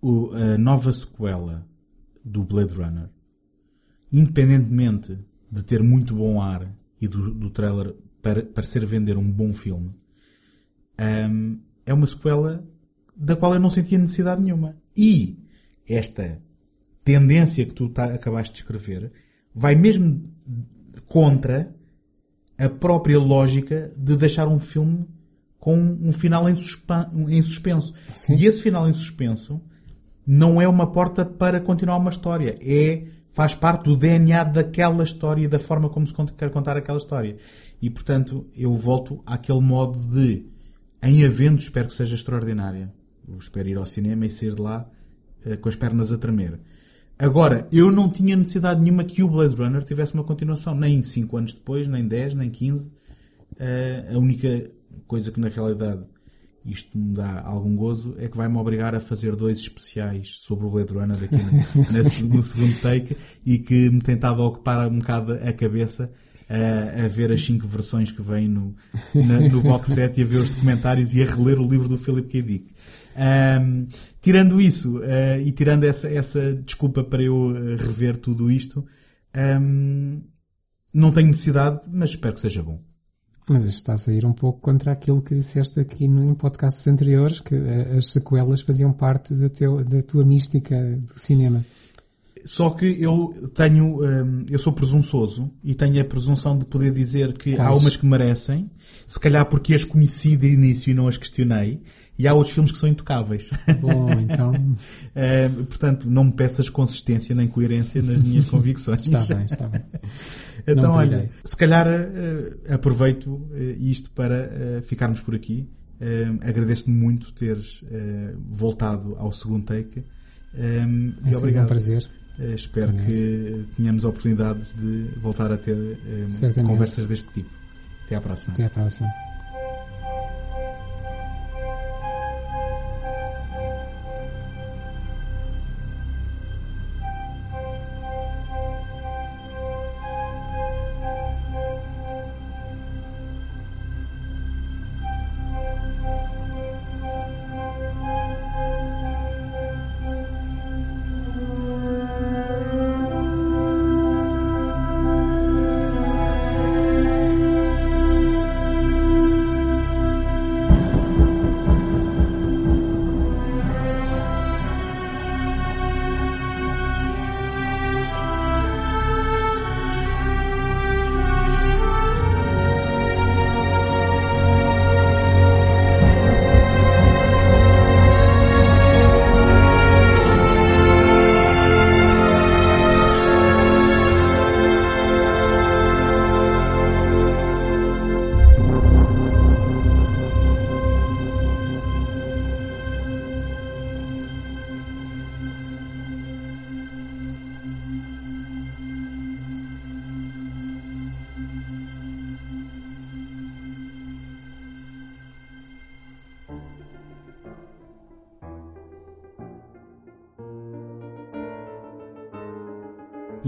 o- a nova sequela do Blade Runner, independentemente de ter muito bom ar e do, do trailer para, parecer vender um bom filme, hum, é uma sequela da qual eu não sentia necessidade nenhuma. E esta tendência que tu tá- acabaste de escrever vai mesmo contra a própria lógica de deixar um filme com um final em, suspa- em suspenso. E esse final em suspenso não é uma porta para continuar uma história. É, faz parte do DNA daquela história e da forma como se quer contar aquela história. E, portanto, eu volto àquele modo de, em havendo, espero que seja extraordinária. Eu espero ir ao cinema e sair de lá eh, com as pernas a tremer. Agora, eu não tinha necessidade nenhuma que o Blade Runner tivesse uma continuação, nem 5 anos depois, nem 10, nem 15. Eh, a única coisa que na realidade isto me dá algum gozo é que vai-me obrigar a fazer dois especiais sobre o Blade Runner aqui no, nesse- no segundo take e que me tem estado a ocupar um bocado a cabeça a, a ver as cinco versões que vêm no, na- no box set e a ver os documentários e a reler o livro do Philip K. Dick. Ahm, tirando isso ah, e tirando essa, essa desculpa para eu ah, rever tudo isto, ahm, não tenho necessidade, mas espero que seja bom. Mas isto está a sair um pouco contra aquilo que disseste aqui no, em podcasts anteriores, que eh, as sequelas faziam parte da, teu, da tua mística de cinema. Só que eu tenho, hum, eu sou presunçoso e tenho a presunção de poder dizer que há Pois. umas que merecem, se calhar porque as conheci de início e não as questionei, e há outros filmes que são intocáveis. Bom, então Hum, portanto, não me peças consistência nem coerência nas minhas convicções. está bem, está bem. Então, Não olha, se calhar eh, aproveito eh, isto para eh, ficarmos por aqui. Eh, Agradeço-te muito teres voltado ao segundo take. É e obrigado. um prazer. Eh, espero que tenhamos oportunidades de voltar a ter eh, conversas deste tipo. Até à próxima. Até à próxima.